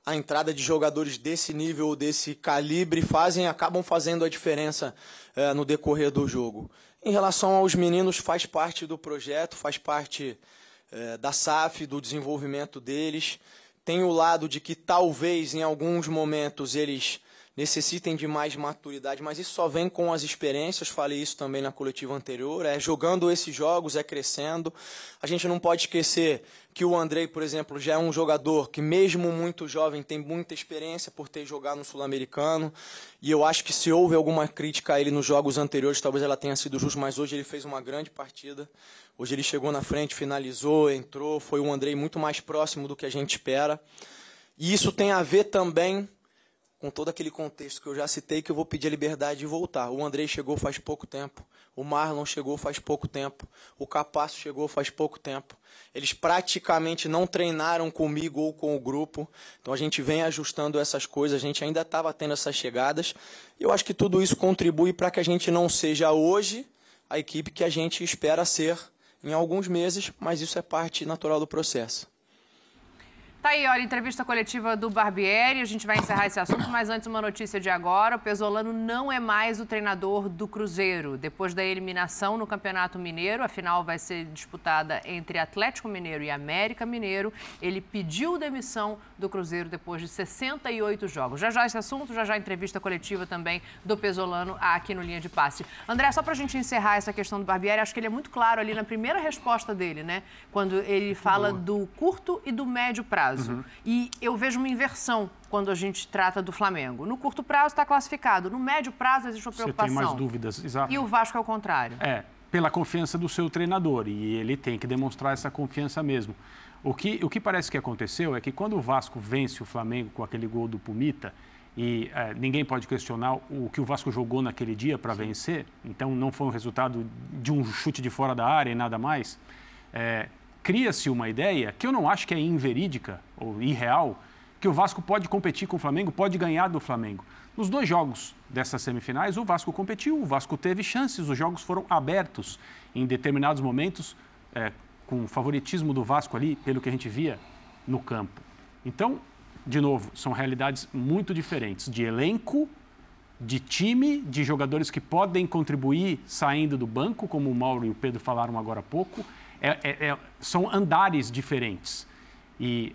a entrada de jogadores desse nível, desse calibre, fazem, acabam fazendo a diferença é, no decorrer do jogo. Em relação aos meninos, faz parte do projeto, faz parte é, da SAF, do desenvolvimento deles. Tem o lado de que talvez em alguns momentos eles necessitem de mais maturidade, mas isso só vem com as experiências, falei isso também na coletiva anterior, é jogando esses jogos, é crescendo. A gente não pode esquecer que o Andrei, por exemplo, já é um jogador que mesmo muito jovem tem muita experiência por ter jogado no Sul-Americano, e eu acho que se houve alguma crítica a ele nos jogos anteriores, talvez ela tenha sido justa, mas hoje ele fez uma grande partida. Hoje ele chegou na frente, finalizou, entrou, foi um Andrei muito mais próximo do que a gente espera. E isso tem a ver também com todo aquele contexto que eu já citei, que eu vou pedir a liberdade de voltar. O Andrei chegou faz pouco tempo, o Marlon chegou faz pouco tempo, o Capasso chegou faz pouco tempo. Eles praticamente não treinaram comigo ou com o grupo, então a gente vem ajustando essas coisas, a gente ainda estava tendo essas chegadas. E eu acho que tudo isso contribui para que a gente não seja hoje a equipe que a gente espera ser em alguns meses, mas isso é parte natural do processo. Tá aí, olha, entrevista coletiva do Barbieri. A gente vai encerrar esse assunto, mas antes uma notícia de agora. O Pesolano não é mais o treinador do Cruzeiro. Depois da eliminação no Campeonato Mineiro, a final vai ser disputada entre Atlético Mineiro e América Mineiro. Ele pediu demissão do Cruzeiro depois de 68 jogos. Já já esse assunto, já já entrevista coletiva também do Pesolano aqui no Linha de Passe. André, só para a gente encerrar essa questão do Barbieri, acho que ele é muito claro ali na primeira resposta dele, né? Quando ele fala Boa. do curto e do médio prazo prazo. Uhum. E eu vejo uma inversão quando a gente trata do Flamengo. No curto prazo está classificado, no médio prazo existe uma preocupação. Você tem mais dúvidas, exato. E o Vasco é o contrário. É, pela confiança do seu treinador e ele tem que demonstrar essa confiança mesmo. O que, o que parece que aconteceu é que quando o Vasco vence o Flamengo com aquele gol do Pumita, e é, ninguém pode questionar o que o Vasco jogou naquele dia para vencer, então não foi um resultado de um chute de fora da área e nada mais. É, cria-se uma ideia que eu não acho que é inverídica ou irreal, que o Vasco pode competir com o Flamengo, pode ganhar do Flamengo. Nos dois jogos dessas semifinais, o Vasco competiu, o Vasco teve chances, os jogos foram abertos em determinados momentos, é, com o favoritismo do Vasco ali, pelo que a gente via no campo. Então, de novo, são realidades muito diferentes de elenco, de time, de jogadores que podem contribuir saindo do banco, como o Mauro e o Pedro falaram agora há pouco, é, é, é, são andares diferentes. E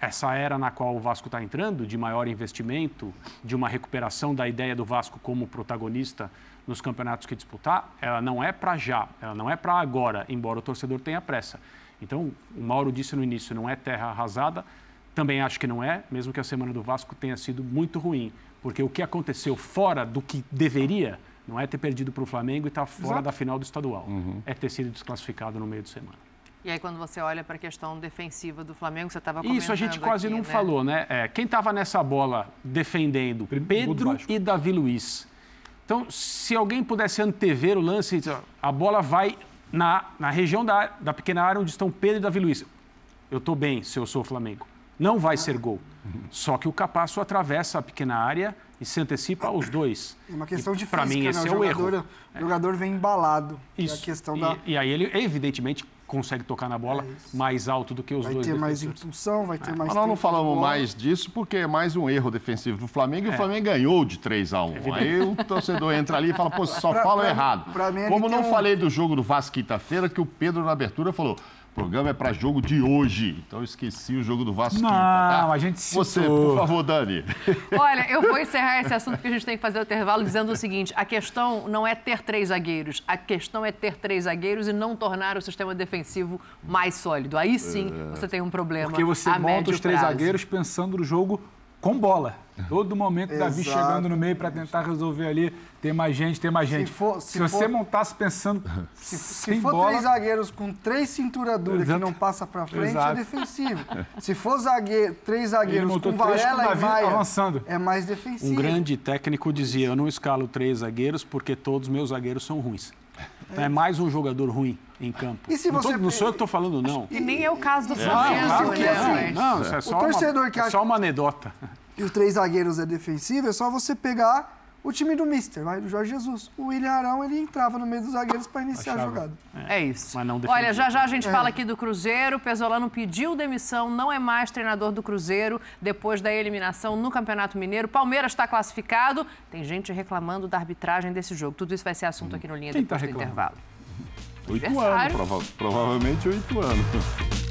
essa era na qual o Vasco está entrando, de maior investimento, de uma recuperação da ideia do Vasco como protagonista nos campeonatos que disputar, ela não é para já, ela não é para agora, embora o torcedor tenha pressa. Então, o Mauro disse no início, não é terra arrasada, também acho que não é, mesmo que a semana do Vasco tenha sido muito ruim, porque o que aconteceu fora do que deveria não é ter perdido para o Flamengo e estar tá fora Exato. da final do estadual. Uhum. É ter sido desclassificado no meio de semana. E aí, quando você olha para a questão defensiva do Flamengo, você estava comentando Isso a gente quase aqui, não né? falou, né? É, quem estava nessa bola defendendo? Pedro e Davi Luiz. Então, se alguém pudesse antever o lance, a bola vai na, na região da, da pequena área onde estão Pedro e Davi Luiz. Eu estou bem se eu sou o Flamengo. Não vai ser gol. Só que o Capasso atravessa a pequena área e se antecipa aos dois. É uma questão de Para mim, né? esse o é o jogador, erro. O jogador vem embalado. Isso. É a questão e, da... e aí ele, evidentemente, consegue tocar na bola mais alto do que os Vai dois ter mais defensores. impulsão, vai ter mais Mas nós não falamos mais disso porque é mais um erro defensivo do Flamengo e É. o Flamengo ganhou de 3 a 1 Aí o torcedor entra ali e fala, pô, só Pra- fala pra- errado. pra mim, Como não um- falei do jogo do Vasco quinta-feira, que o Pedro na abertura falou. O programa é para jogo de hoje. Então eu esqueci o jogo do Vasco Não, tá? a gente Você, citou. por favor, Dani. Olha, eu vou encerrar esse assunto porque a gente tem que fazer o intervalo dizendo o seguinte: a questão não é ter três zagueiros, a questão é ter três zagueiros e não tornar o sistema defensivo mais sólido. Aí sim você tem um problema. Porque você a monta médio os três prazo. zagueiros pensando no jogo com bola. Todo momento, Davi Exato. chegando no meio para tentar resolver ali. Tem mais gente, tem mais gente. for- se se você for- montasse pensando Se, se sem for bola, três zagueiros com três cinturadura que Exato. não passa pra frente, Exato. é defensivo. Se for zagueiro, três zagueiros com três com Varela e Davi Maia, avançando. é mais defensivo. Um grande técnico dizia: Eu não escalo três zagueiros porque todos meus zagueiros são ruins. É mais um jogador ruim em campo. E se não, tô- você- não sou eu que estou falando, não. E nem é o caso do Não, Flamengo, claro que né? é. Mas- Não, isso é O só, torcedor uma, que é acha- só uma anedota. E os três zagueiros é defensivo, é só você pegar o time do Mister, vai, do Jorge Jesus. O William Arão, ele entrava no meio dos zagueiros para iniciar a Achava. jogada. É isso. Mas não Olha, já já a gente É. fala aqui do Cruzeiro. Pesolano pediu demissão, não é mais treinador do Cruzeiro depois da eliminação no Campeonato Mineiro. Palmeiras está classificado. Tem gente reclamando da arbitragem desse jogo. Tudo isso vai ser assunto aqui no Linha Quem depois tá do intervalo. Oito anos, prova- provavelmente oito anos.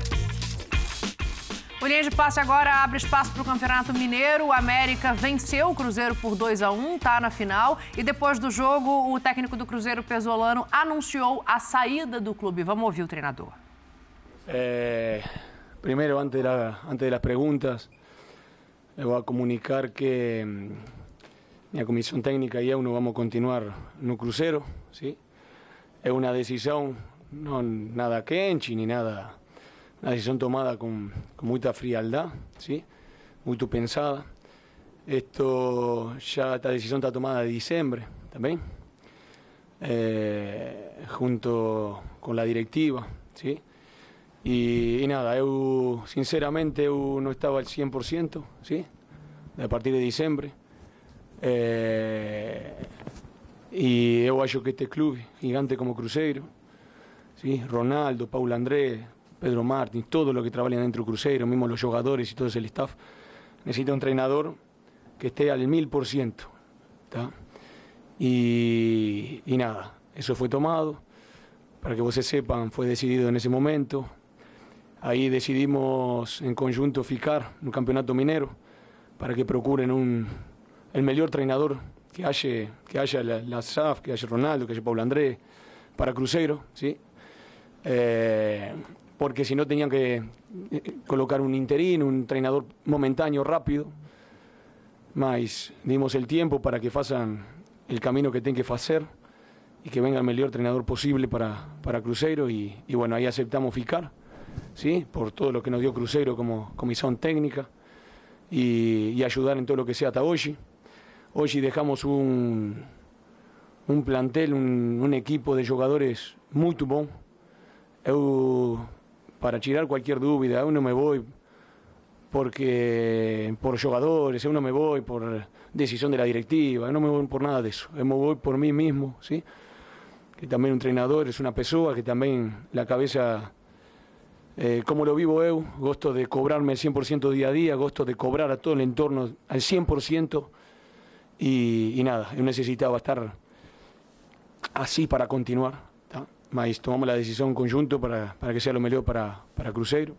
O Linha de Passe agora abre espaço para o Campeonato Mineiro. O América venceu o Cruzeiro por 2 a 1 tá na final. E depois do jogo, o técnico do Cruzeiro, Pesolano, anunciou a saída do clube. Vamos ouvir o treinador. Eh, primero, antes de, la- antes preguntas, le voy a comunicar que mm, la comisión técnica y yo no vamos continuar no crucero, ¿sí? Es una decisión, no nada quenchi ni nada, una decisión tomada con, con mucha frialdad, ¿sí? Muy pensada. Esto ya, esta decisión está tomada de diciembre también, eh, junto con la directiva, ¿sí? Y, nada, eu sinceramente eu no estaba al 100%, ¿sí? A partir de diciembre. Eh, eu acho que este clube, gigante como Cruzeiro, ¿sí? Ronaldo, Paulo André, Pedro Martins, todo lo que trabaja dentro do Cruzeiro, mismo los jugadores y todo el staff, necesita un entrenador que esté al mil por ciento. Y, y nada, eso fue tomado. Para que ustedes sepan, fue decidido en ese momento. Ahí decidimos en conjunto ficar no campeonato mineiro para que procuren un, el mejor treinador que haya, que haya la, la SAF, que haya Ronaldo, que haya Paulo André, para Cruzeiro, ¿sí? Eh, porque si no tenían que eh, colocar un interino, un entrenador momentáneo, rápido, mas dimos el tiempo para que façam el camino que tienen que hacer y que venga el mejor entrenador posible para, para Cruzeiro y, bueno, ahí aceptamos ficar, ¿sí? por todo lo que nos dio Cruzeiro como comisión técnica y, ayudar en todo lo que sea hasta hoy. Hoy dejamos un, un plantel, un, equipo de jugadores muy bom. Eu, para tirar cualquier dúvida, eu não me voy porque por jugadores, não me voy por decisión de la directiva, não me voy por nada de eso. Me voy por mí mismo, ¿sí? que también un entrenador es una persona que también la cabeza, eh, como lo vivo eu, gosto de cobrarme el 100% día a día, gosto de cobrar a todo el entorno al 100% y, y nada, eu necesitaba estar así para continuar? Mas tomamos la decisión en conjunto para, para que sea lo mejor para, para Cruzeiro.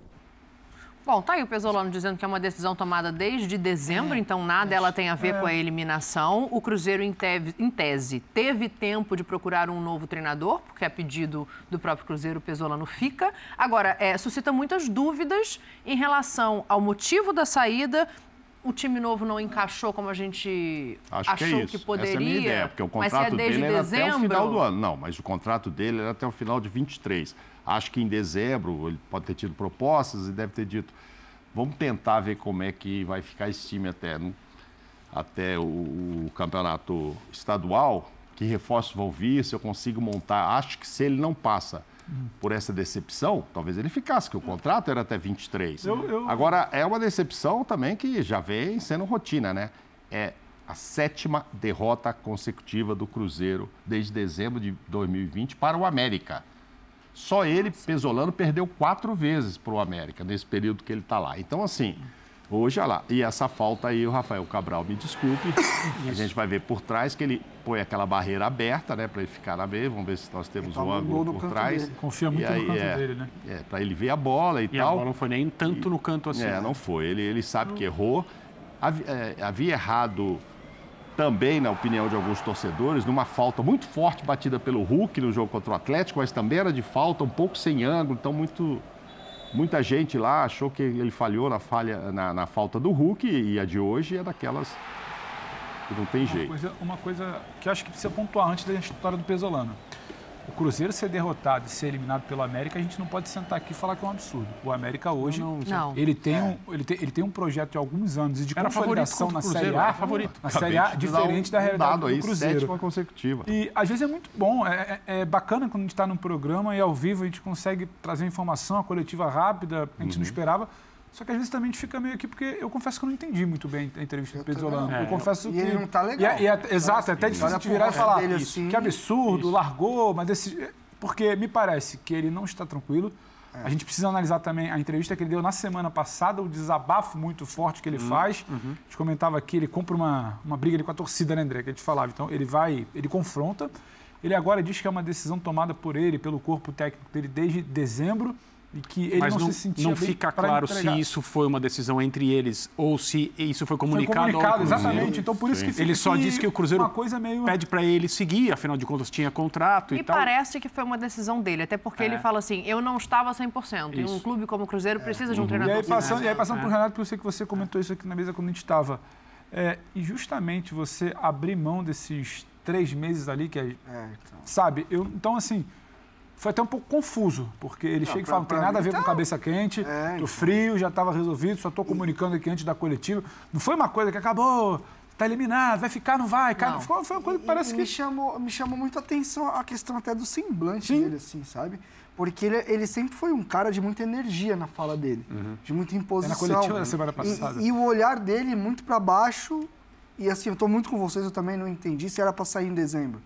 Bom, tá aí o Pesolano dizendo que é uma decisão tomada desde dezembro, então nada dela tem a ver com a eliminação. O Cruzeiro, em, teve- em tese, teve tempo de procurar um novo treinador, porque a pedido do próprio Cruzeiro, o Pesolano fica. Agora, é, suscita muitas dúvidas em relação ao motivo da saída. O time novo não encaixou como a gente Acho achou que é isso. poderia. Essa é a minha ideia, porque o é contrato desde dele era dezembro, até o final do ano. Não, mas o contrato dele era até o final de 23. Acho que em dezembro ele pode ter tido propostas e deve ter dito, vamos tentar ver como é que vai ficar esse time até. Não- até o, o campeonato estadual, que reforços vão vir, se eu consigo montar. Acho que se ele não passa por essa decepção, talvez ele ficasse, que o contrato era até 23. Eu- eu- Agora, é uma decepção também que já vem sendo rotina, né? É a sétima derrota consecutiva do Cruzeiro desde dezembro de 2020 para o América. Só ele, Pesolano, perdeu quatro vezes para o América nesse período que ele está lá. Então, assim, hoje, olha lá. E essa falta aí, o Rafael Cabral, me desculpe. a gente vai ver por trás que ele põe aquela barreira aberta, né, para ele ficar na meia. Vamos ver se nós temos um ângulo por trás. dele. Confia muito E no aí, canto é, dele, né? É, para ele ver a bola e, E a tal. bola não foi nem tanto no canto assim. É, né? não foi. Ele, ele sabe que errou. Havi- é, Havia errado também, na opinião de alguns torcedores, numa falta muito forte batida pelo Hulk no jogo contra o Atlético, mas também era de falta, um pouco sem ângulo, então muito, muita gente lá achou que ele falhou na, falha, na, na falta do Hulk e a de hoje é daquelas que não tem Uma jeito. coisa, uma coisa que acho que precisa pontuar antes da história do Pesolano. O Cruzeiro ser derrotado e ser eliminado pelo América, a gente não pode sentar aqui e falar que é um absurdo. O América hoje, Não. Ele, tem um, ele, tem, ele tem um projeto de alguns anos e de Era consolidação na Série Cruzeiro, A, favorito. na Série A, diferente um da realidade dado aí, do Cruzeiro. sétima consecutiva. E às vezes é muito bom, é, é- é bacana quando a gente está num programa e ao vivo a gente consegue trazer informação, a coletiva rápida, a gente Uhum. não esperava. Só que às vezes também a gente fica meio aqui, porque eu confesso que eu não entendi muito bem a entrevista do Pesolano. também Eu não. confesso E que. ele não tá legal. E é- e é- exato, é até difícil pro de virar e falar isso, assim. que absurdo, largou, mas esse. Porque me parece que ele não está tranquilo. É. A gente precisa analisar também a entrevista que ele deu na semana passada, o desabafo muito forte que ele Uhum, faz. A gente comentava aqui, ele compra uma, uma briga ali com a torcida, né, André? Que a gente falava. Então, ele vai, ele confronta. Ele agora diz que é uma decisão tomada por ele, pelo corpo técnico dele desde dezembro e que ele Mas não, não, se sentia não fica claro entregar. se isso foi uma decisão entre eles ou se isso foi comunicado, ao comunicado, Cruzeiro. exatamente. Então, por isso que fica Ele só que disse que o Cruzeiro uma coisa meio... pede para ele seguir, afinal de contas tinha contrato e, E tal. parece que foi uma decisão dele, até porque É. ele fala assim, eu não estava 100%, e um Isso. clube como o Cruzeiro precisa de um E treinador. aí, passando, e aí, passando É. para o Renato, porque eu sei que você comentou isso aqui na mesa quando a gente estava. É, e justamente você abrir mão desses três meses ali, que é. Sabe? Eu, então, assim. Foi até um pouco confuso, porque ele Não, chega e fala: não tem nada a ver tá- com cabeça quente, É, tô frio, já estava resolvido, só estou comunicando aqui antes da coletiva. Não foi uma coisa que acabou, tá eliminado, vai ficar, não vai, cara. Não. Foi, foi uma coisa que parece E que. Me chamou, me chamou muito a atenção a questão até do semblante dele, assim, sabe? Porque ele, ele sempre foi um cara de muita energia na fala dele, de muita imposição. É na coletiva da semana E- passada. E, o olhar dele muito pra baixo. E assim, eu tô muito com vocês, eu também não entendi se era pra sair em dezembro.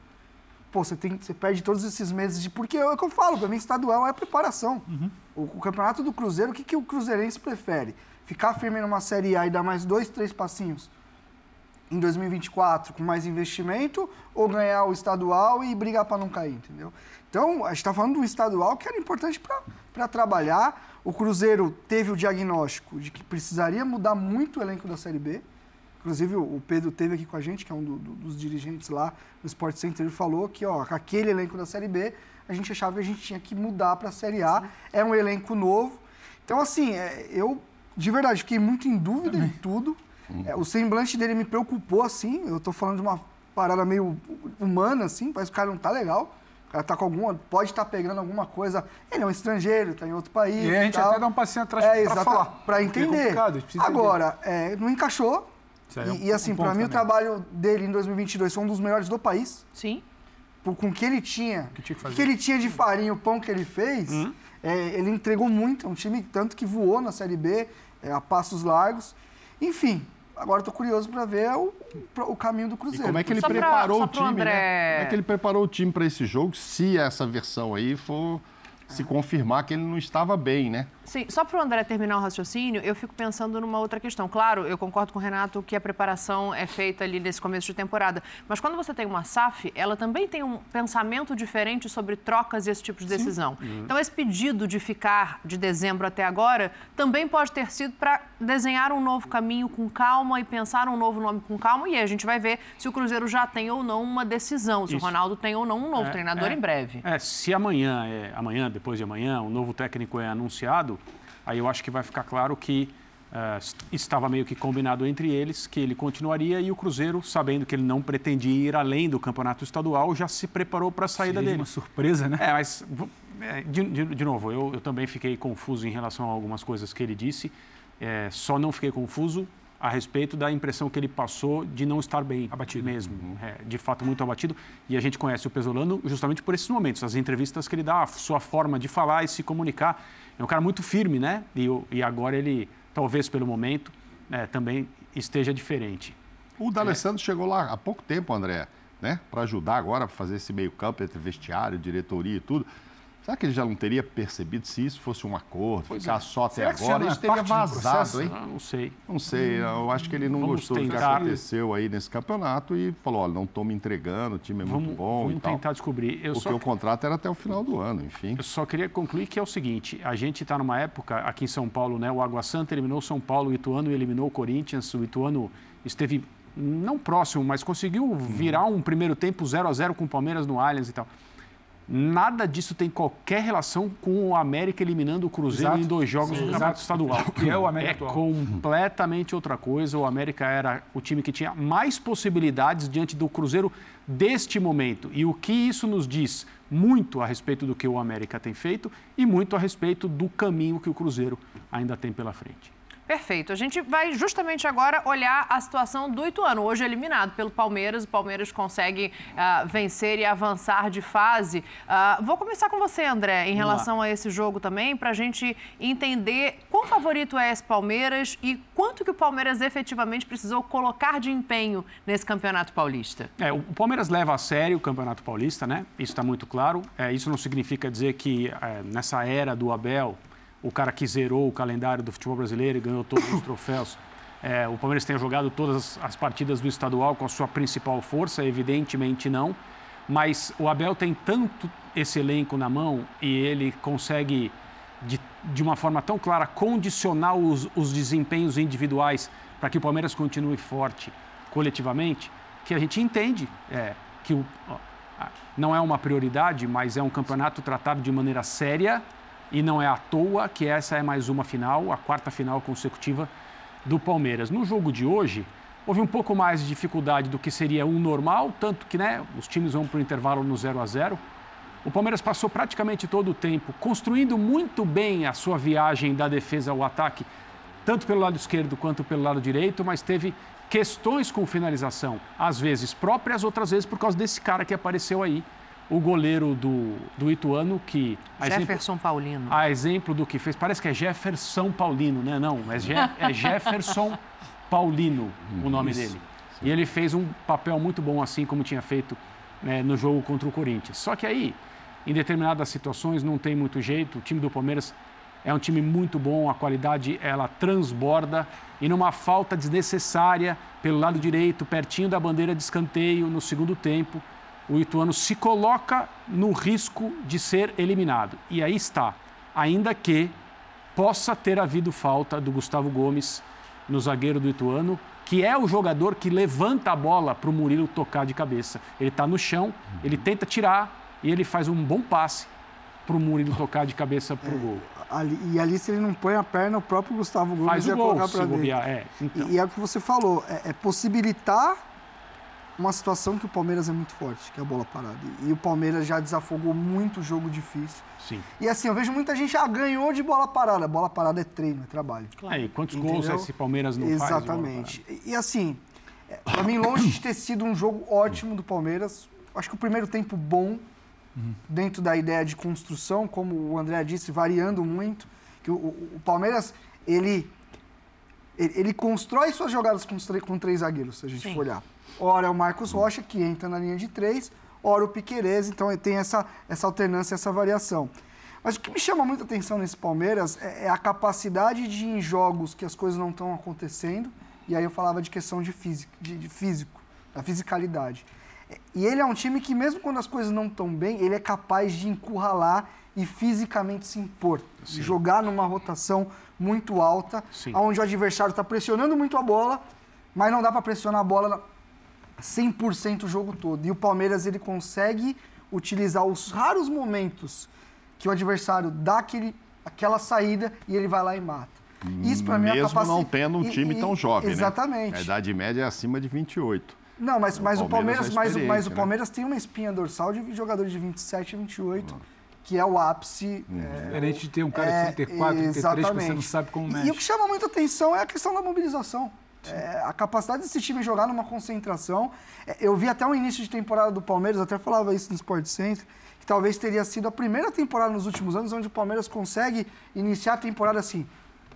Pô, você, tem, você perde todos esses meses de. Porque é o que eu falo, pra mim, estadual é preparação. O, o campeonato do Cruzeiro, o que, que o Cruzeirense prefere? Ficar firme numa Série A e dar mais dois, três passinhos em 2024 com mais investimento ou ganhar o estadual e brigar para não cair, entendeu? Então, a gente está falando do estadual que era importante para trabalhar. O Cruzeiro teve o diagnóstico de que precisaria mudar muito o elenco da Série B. Inclusive, o Pedro teve aqui com a gente, que é um do- do- dos dirigentes lá no Sport Center, ele falou que, ó, aquele elenco da Série B, a gente achava que a gente tinha que mudar para a Série A. É um elenco novo. Então, assim, é, eu, de verdade, fiquei muito em dúvida em tudo. É, o semblante dele me preocupou, assim. Eu tô falando de uma parada meio humana, assim. Parece que o cara não tá legal. O cara tá com alguma. Pode estar pegando alguma coisa. Ele é um estrangeiro, tá em outro país. E a gente tal. até dá um passinho atrás é, exata- falar. Porque é entender. Agora, é, não encaixou. Isso aí é um- E, e, assim, um pra ponto mim, o também. trabalho dele em 2022 foi um dos melhores do país. Sim. Por, com o que ele tinha. que tinha que o fazer. que ele tinha de farinha, o pão que ele fez, é, ele entregou muito. É um time tanto que voou na Série B, é, a passos largos. Enfim, agora eu tô curioso para ver o, o caminho do E Cruzeiro. como é que ele Só pra- preparou só o time, André- né? Como é que ele preparou o time para esse jogo, se essa versão aí for se confirmar que ele não estava bem, né? Sim, só para o André terminar o raciocínio, eu fico pensando numa outra questão. Claro, eu concordo com o Renato que a preparação é feita ali nesse começo de temporada. Mas quando você tem uma SAF, ela também tem um pensamento diferente sobre trocas e esse tipo de decisão. Uhum. Então, esse pedido de ficar de dezembro até agora também pode ter sido para desenhar um novo caminho com calma e pensar um novo nome com calma. E aí a gente vai ver se o Cruzeiro já tem ou não uma decisão, se Isso. o Ronaldo tem ou não um novo É, treinador é. em breve. É, se amanhã, é, amanhã, depois de amanhã, um novo técnico é anunciado, aí eu acho que vai ficar claro que eh, estava meio que combinado entre eles que ele continuaria e o Cruzeiro, sabendo que ele não pretendia ir além do campeonato estadual, já se preparou para a saída Seria dele. uma surpresa, né? É, mas é, de, de- de novo, eu, eu também fiquei confuso em relação a algumas coisas que ele disse. É, só não fiquei confuso a respeito da impressão que ele passou de não estar bem abatido mesmo, é, de fato muito abatido. E a gente conhece o Pesolano justamente por esses momentos, as entrevistas que ele dá, a sua forma de falar e se comunicar. É um cara muito firme, né? E, e agora ele, talvez pelo momento, é, também esteja diferente. O D'Alessandro é. chegou lá há pouco tempo, André, né? Para ajudar agora a fazer esse meio campo entre vestiário, diretoria e tudo. Será que ele já não teria percebido se isso fosse um acordo, pois ficar é. só até Será agora? Isso teria vazado, hein? Não, não, sei. Não sei, eu acho que ele não vamos gostou do que aconteceu aí nesse campeonato e falou, olha, não estou me entregando, o time é vamos, muito bom Vamos tentar descobrir. Eu Porque só... o contrato era até o final do ano, enfim. Eu só queria concluir que é o seguinte, a gente está numa época, aqui em São Paulo, né? O Água Santa eliminou São Paulo, o Ituano eliminou o Corinthians, o Ituano esteve não próximo, mas conseguiu virar um primeiro tempo 0 a 0 com o Palmeiras no Allianz e tal. Nada disso tem qualquer relação com o América eliminando o Cruzeiro Exato. em dois jogos Sim, do Campeonato Estadual. Que é o América É atual. completamente outra coisa. O América era o time que tinha mais possibilidades diante do Cruzeiro deste momento. E o que isso nos diz? Muito a respeito do que o América tem feito e muito a respeito do caminho que o Cruzeiro ainda tem pela frente. Perfeito. A gente vai justamente agora olhar a situação do Ituano, hoje eliminado pelo Palmeiras. O Palmeiras consegue uh, vencer e avançar de fase. Uh, vou começar com você, André, em relação a esse jogo também, para a gente entender quão favorito é esse Palmeiras e quanto que o Palmeiras efetivamente precisou colocar de empenho nesse Campeonato Paulista. É, o Palmeiras leva a sério o Campeonato Paulista, né? Isso está muito claro. É, isso não significa dizer que é, nessa era do Abel o cara que zerou o calendário do futebol brasileiro e ganhou todos os troféus. É, o Palmeiras tenha jogado todas as partidas do estadual com a sua principal força, evidentemente não. Mas o Abel tem tanto esse elenco na mão e ele consegue, de, de uma forma tão clara, condicionar os, os desempenhos individuais para que o Palmeiras continue forte coletivamente, que a gente entende é, que o, não é uma prioridade, mas é um campeonato tratado de maneira séria e não é à toa que essa é mais uma final, a quarta final consecutiva do Palmeiras. No jogo de hoje, houve um pouco mais de dificuldade do que seria um normal, tanto que né, os times vão para o intervalo no 0 a 0 O Palmeiras passou praticamente todo o tempo construindo muito bem a sua viagem da defesa ao ataque, tanto pelo lado esquerdo quanto pelo lado direito, mas teve questões com finalização, às vezes próprias, outras vezes por causa desse cara que apareceu aí, o goleiro do, do Ituano, que. Jefferson exemplo, Paulino. A exemplo do que fez. Parece que é Jefferson Paulino, né? Não, é, Je, é Jefferson Paulino o nome Isso. dele. E ele fez um papel muito bom, assim como tinha feito né, no jogo contra o Corinthians. Só que aí, em determinadas situações, não tem muito jeito. O time do Palmeiras é um time muito bom, a qualidade ela transborda. E numa falta desnecessária pelo lado direito, pertinho da bandeira de escanteio, no segundo tempo o Ituano se coloca no risco de ser eliminado. E aí está, ainda que possa ter havido falta do Gustavo Gomes no zagueiro do Ituano, que é o jogador que levanta a bola para o Murilo tocar de cabeça. Ele está no chão, ele tenta tirar e ele faz um bom passe para o Murilo tocar de cabeça para o é, gol. Ali, e ali, se ele não põe a perna, o próprio Gustavo Gomes faz ia gol, colocar para dentro. É, então. e, e é o que você falou, é, é possibilitar uma situação que o Palmeiras é muito forte, que é a bola parada. E o Palmeiras já desafogou muito jogo difícil. Sim. E assim, eu vejo muita gente já ah, ganhou de bola parada. Bola parada é treino, é trabalho. Claro. e quantos Entendeu? gols esse Palmeiras não Exatamente. faz? Exatamente. E assim, é, para mim, longe de ter sido um jogo ótimo do Palmeiras, acho que o primeiro tempo bom, uhum. dentro da ideia de construção, como o André disse, variando muito. Que o, o Palmeiras, ele, ele, ele, constrói suas jogadas com, com três zagueiros, se a gente Sim. for olhar. Ora é o Marcos Rocha, que entra na linha de três, ora o Piquerez, então tem essa, essa alternância, essa variação. Mas o que me chama muita atenção nesse Palmeiras é, é a capacidade de, em jogos que as coisas não estão acontecendo, e aí eu falava de questão de físico, de, de físico, da fisicalidade. E ele é um time que, mesmo quando as coisas não estão bem, ele é capaz de encurralar e fisicamente se impor. Sim. Jogar numa rotação muito alta, Sim. onde o adversário está pressionando muito a bola, mas não dá para pressionar a bola 100% o jogo todo. E o Palmeiras ele consegue utilizar os raros momentos que o adversário dá aquele, aquela saída e ele vai lá e mata. Isso para mim é Mesmo não tendo um time e, tão jovem, exatamente. né? A idade média é acima de 28. Não, mas, mas o Palmeiras, Palmeiras, é mas, mas o Palmeiras né? tem uma espinha dorsal de jogadores de 27 e 28. Que é o ápice. Hum. É, Diferente de ter um cara de 34, é, 33, que você não sabe como mexe. E o que chama muita atenção é a questão da mobilização. É, a capacidade desse time jogar numa concentração. é, Eu vi até o início de temporada do Palmeiras, até falava isso no Sport Center, que talvez teria sido a primeira temporada nos últimos anos onde o Palmeiras consegue iniciar a temporada assim.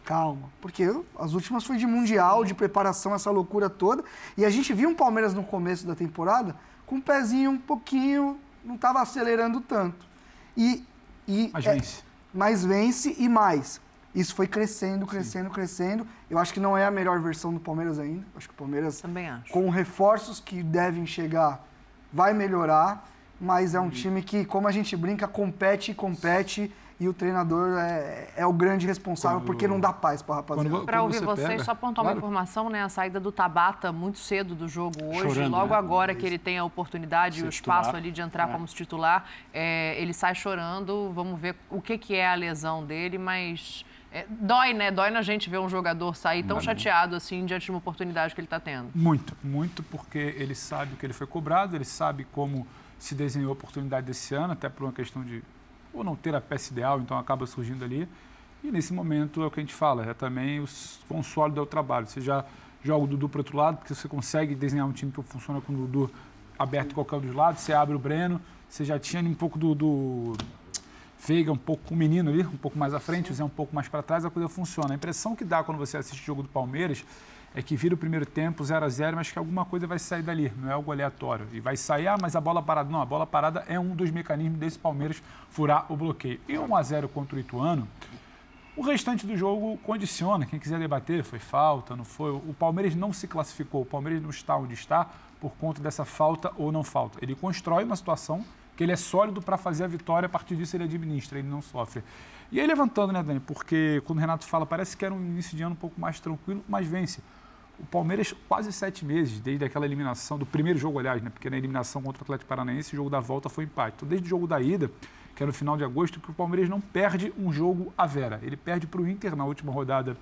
Calma, porque as últimas foi de mundial, de preparação, essa loucura toda. E a gente viu um Palmeiras no começo da temporada com o pezinho um pouquinho, não estava acelerando tanto. E, e Mas é- vence. mas vence e mais. Isso foi crescendo, crescendo, crescendo. Eu acho que não é a melhor versão do Palmeiras ainda. Acho que o Palmeiras, Também acho. com reforços que devem chegar, vai melhorar. Mas é Uhum. um time que, como a gente brinca, compete e compete. E o treinador é, é o grande responsável, Quando- porque não dá paz para rapaziada. Para ouvir vocês, pega- só apontar uma Claro. informação, né? A saída do Tabata muito cedo do jogo hoje, Chorando, logo né? agora que ele tem a oportunidade e o espaço titular. ali de entrar É. como titular, é, ele sai chorando. Vamos ver o que, que é a lesão dele, mas é, dói, né? Dói na gente ver um jogador sair tão Mas- chateado assim diante de uma oportunidade que ele está tendo. Muito, muito, porque ele sabe o que ele foi cobrado, ele sabe como se desenhou a oportunidade desse ano, até por uma questão de ou não ter a peça ideal, então acaba surgindo ali. E nesse momento é o que a gente fala, é também o quão é o trabalho. Você já joga o Dudu para outro lado, porque você consegue desenhar um time que funciona com o Dudu aberto qualquer um dos lados, você abre o Breno, você já tinha um pouco do, do Veiga, um pouco o menino ali, um pouco mais à frente, o Zé um pouco mais para trás, a coisa funciona. A impressão que dá quando você assiste o jogo do Palmeiras é que vira o primeiro tempo 0 a 0 mas que alguma coisa vai sair dali, não é algo aleatório. E vai sair, ah, mas a bola parada. Não, a bola parada é um dos mecanismos desse Palmeiras furar o bloqueio. E 1 a 0 contra o Ituano, o restante do jogo condiciona. Quem quiser debater, foi falta, não foi. O Palmeiras não se classificou, o Palmeiras não está onde está por conta dessa falta ou não falta. Ele constrói uma situação que ele é sólido para fazer a vitória, a partir disso ele administra, ele não sofre. E aí levantando, né, Dani? Porque quando o Renato fala, parece que era um início de ano um pouco mais tranquilo, mas vence. O Palmeiras, quase sete meses, desde aquela eliminação, do primeiro jogo, aliás, né? Porque na eliminação contra o Atlético Paranaense, o jogo da volta foi empate. Então, desde o jogo da ida, que era no final de agosto, que o Palmeiras não perde um jogo à vera. Ele perde para o Inter na última rodada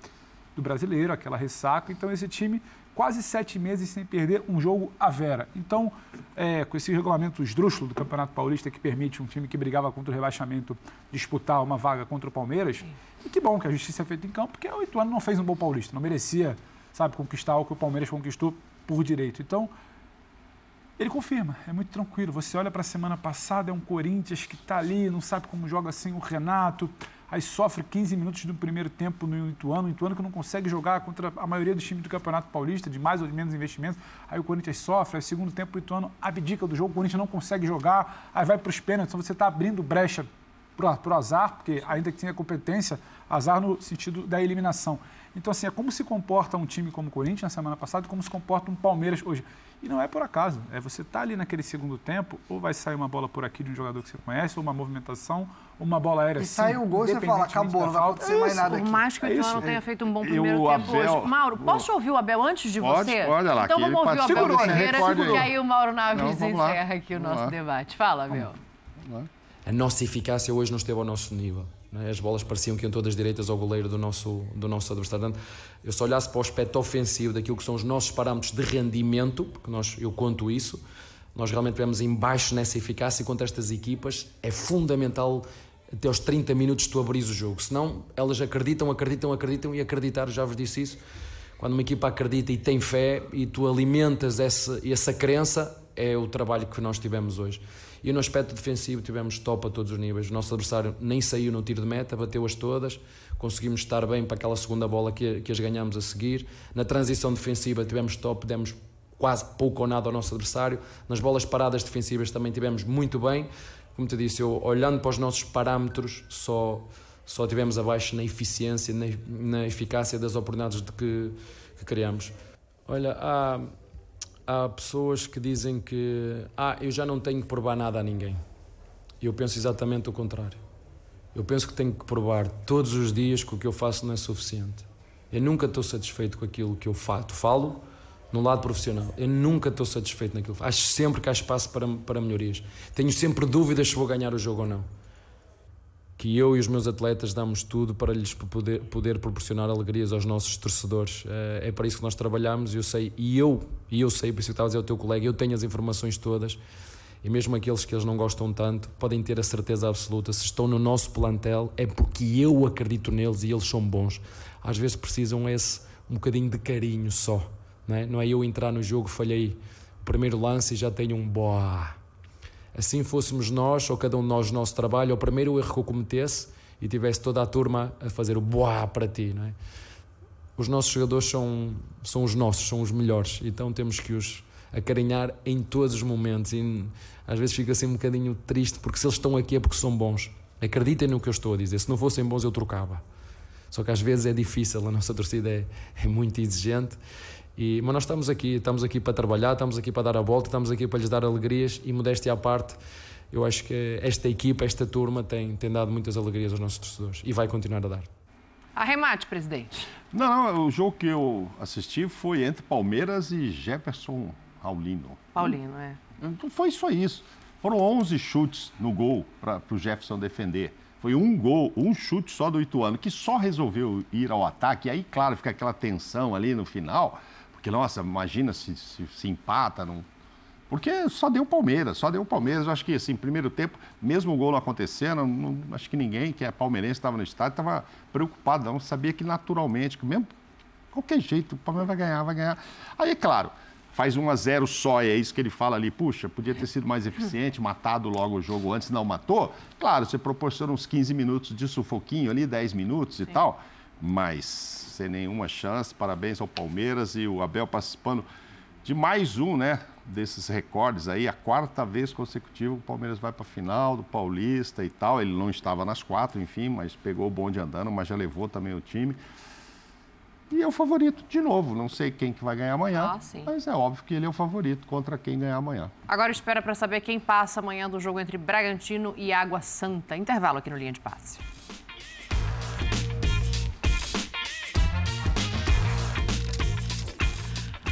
do brasileiro, aquela ressaca. Então, esse time, quase sete meses sem perder um jogo à vera. Então, é, com esse regulamento esdrúxulo do Campeonato Paulista que permite um time que brigava contra o rebaixamento disputar uma vaga contra o Palmeiras, e que bom que a justiça é feita em campo, porque o Ituano não fez um bom paulista, não merecia, sabe, conquistar o que o Palmeiras conquistou por direito. Então, ele confirma, é muito tranquilo. Você olha para a semana passada, é um Corinthians que está ali, não sabe como joga sem o Renato, aí sofre 15 minutos do primeiro tempo no Ituano, o Ituano que não consegue jogar contra a maioria dos times do Campeonato Paulista, de mais ou de menos investimentos, aí o Corinthians sofre, aí segundo tempo o Ituano abdica do jogo, o Corinthians não consegue jogar, aí vai para os pênaltis, então você está abrindo brecha para o azar, porque ainda que tenha competência, azar no sentido da eliminação. Então, assim, é como se comporta um time como o Corinthians na semana passada e como se comporta um Palmeiras hoje. E não é por acaso. É você tá ali naquele segundo tempo, ou vai sair uma bola por aqui de um jogador que você conhece, ou uma movimentação, ou uma bola aérea E assim, sai o gol e você fala, acabou, não vai falta. acontecer mais nada Por mais que o É Ituano isso. tenha feito um bom primeiro tempo Abel- hoje. Mauro, posso ouvir o Abel antes de Pode, você? pode, olha lá, Então vamos ouvir o Abel segurou, né? Ferreira Recorde e aí. o Mauro Não, Naves lá. encerra aqui o nosso lá. debate. Fala, Abel. a nossa eficácia hoje não esteve ao nosso nível. Né? As bolas pareciam que iam todas direitas ao goleiro do nosso, do nosso adversário. Portanto, Eu se olhasse para o aspecto ofensivo daquilo que são os nossos parâmetros de rendimento, porque nós, eu conto isso, nós realmente tivemos em baixo nessa eficácia e contra estas equipas é fundamental até aos 30 minutos tu abris o jogo. Senão elas acreditam, acreditam, acreditam e acreditar, já vos disse isso, quando uma equipa acredita e tem fé e tu alimentas essa, essa crença, é o trabalho que nós tivemos hoje. E no aspecto defensivo tivemos top a todos os níveis. O nosso adversário nem saiu no tiro de meta, bateu-as todas, conseguimos estar bem para aquela segunda bola que, que as ganhamos a seguir. Na transição defensiva tivemos top, demos quase pouco ou nada ao nosso adversário. Nas bolas paradas defensivas também tivemos muito bem. Como te disse, eu, olhando para os nossos parâmetros, só, só tivemos abaixo na eficiência, na, na eficácia das oportunidades de que, que criamos. Olha, há, há pessoas que dizem que ah, eu já não tenho que provar nada a ninguém. Eu penso exatamente o contrário. Eu penso que tenho que provar todos os dias que o que eu faço não é suficiente. Eu nunca estou satisfeito com aquilo que eu faço. Falo no lado profissional. Eu nunca estou satisfeito naquilo. Acho sempre que há espaço para, para melhorias. Tenho sempre dúvidas se vou ganhar o jogo ou não. Que eu e os meus atletas damos tudo para lhes poder, poder proporcionar alegrias aos nossos torcedores. É, é para isso que nós trabalhamos. Eu sei, e eu, e eu sei, por isso que estava a dizer ao teu colega, eu tenho as informações todas. E mesmo aqueles que eles não gostam tanto, podem ter a certeza absoluta, se estão no nosso plantel, é porque eu acredito neles e eles são bons. Às vezes precisam esse um bocadinho de carinho só. Não é? não é eu entrar no jogo, falhei o primeiro lance e já tenho um boa. Assim fôssemos nós, ou cada um de nós, nosso trabalho, o primeiro erro que eu cometesse e tivesse toda a turma a fazer o boa para ti. Não é? Os nossos jogadores são, são os nossos, são os melhores, então temos que os acarinhar em todos os momentos. E às vezes fico assim um bocadinho triste, porque se eles estão aqui é porque são bons. Acreditem no que eu estou a dizer. Se não fossem bons, eu trocava. Só que às vezes é difícil, a nossa torcida é, é muito exigente. E, mas nós estamos aqui, estamos aqui para trabalhar, estamos aqui para dar a volta, estamos aqui para lhes dar alegrias e modéstia à parte. Eu acho que esta equipa, esta turma tem, tem dado muitas alegrias aos nossos torcedores e vai continuar a dar. Arremate, presidente. Não, não, o jogo que eu assisti foi entre Palmeiras e Jefferson Paulino. Paulino, é. Não foi só isso. Foram 11 chutes no gol para o Jefferson defender. Foi um gol, um chute só do Ituano, que só resolveu ir ao ataque. E aí, claro, fica aquela tensão ali no final. Porque, nossa, imagina se, se, se empata. Não... Porque só deu o Palmeiras, só deu o Palmeiras. Eu acho que, assim, primeiro tempo, mesmo o gol não acontecendo, não, acho que ninguém que é palmeirense estava no estádio estava preocupado, não. Sabia que naturalmente, que mesmo qualquer jeito, o Palmeiras vai ganhar, vai ganhar. Aí, é claro, faz 1 a 0 só, e é isso que ele fala ali, puxa, podia ter sido mais eficiente, matado logo o jogo antes, não matou. Claro, você proporciona uns 15 minutos de sufoquinho ali, 10 minutos e Sim. tal, mas sem nenhuma chance. Parabéns ao Palmeiras e o Abel participando de mais um, né, desses recordes aí, a quarta vez consecutiva o Palmeiras vai para a final do Paulista e tal. Ele não estava nas quatro, enfim, mas pegou o bonde andando, mas já levou também o time. E é o favorito de novo. Não sei quem que vai ganhar amanhã, ah, mas é óbvio que ele é o favorito contra quem ganhar amanhã. Agora espera para saber quem passa amanhã do jogo entre Bragantino e Água Santa. Intervalo aqui no Linha de Passe.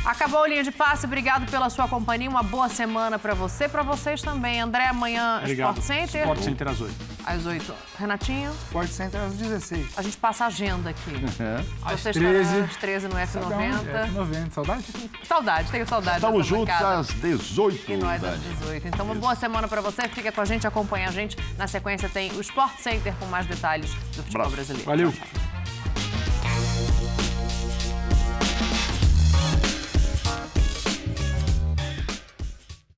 Acabou a linha de passe, obrigado pela sua companhia, uma boa semana para você, para vocês também. André, amanhã obrigado. Sport Center. Sport Center às 8. Às 8. Renatinho? Sport Center às 16. A gente passa a agenda aqui. É. Às 13. Às 13 no F90. F90, saudade? Saudade, tenho saudade. Estamos juntos às 18. E nós às 18. Então, uma boa semana para você. Fica com a gente, acompanha a gente. Na sequência tem o Sport Center com mais detalhes do futebol brasileiro. Valeu. Tchau, tchau.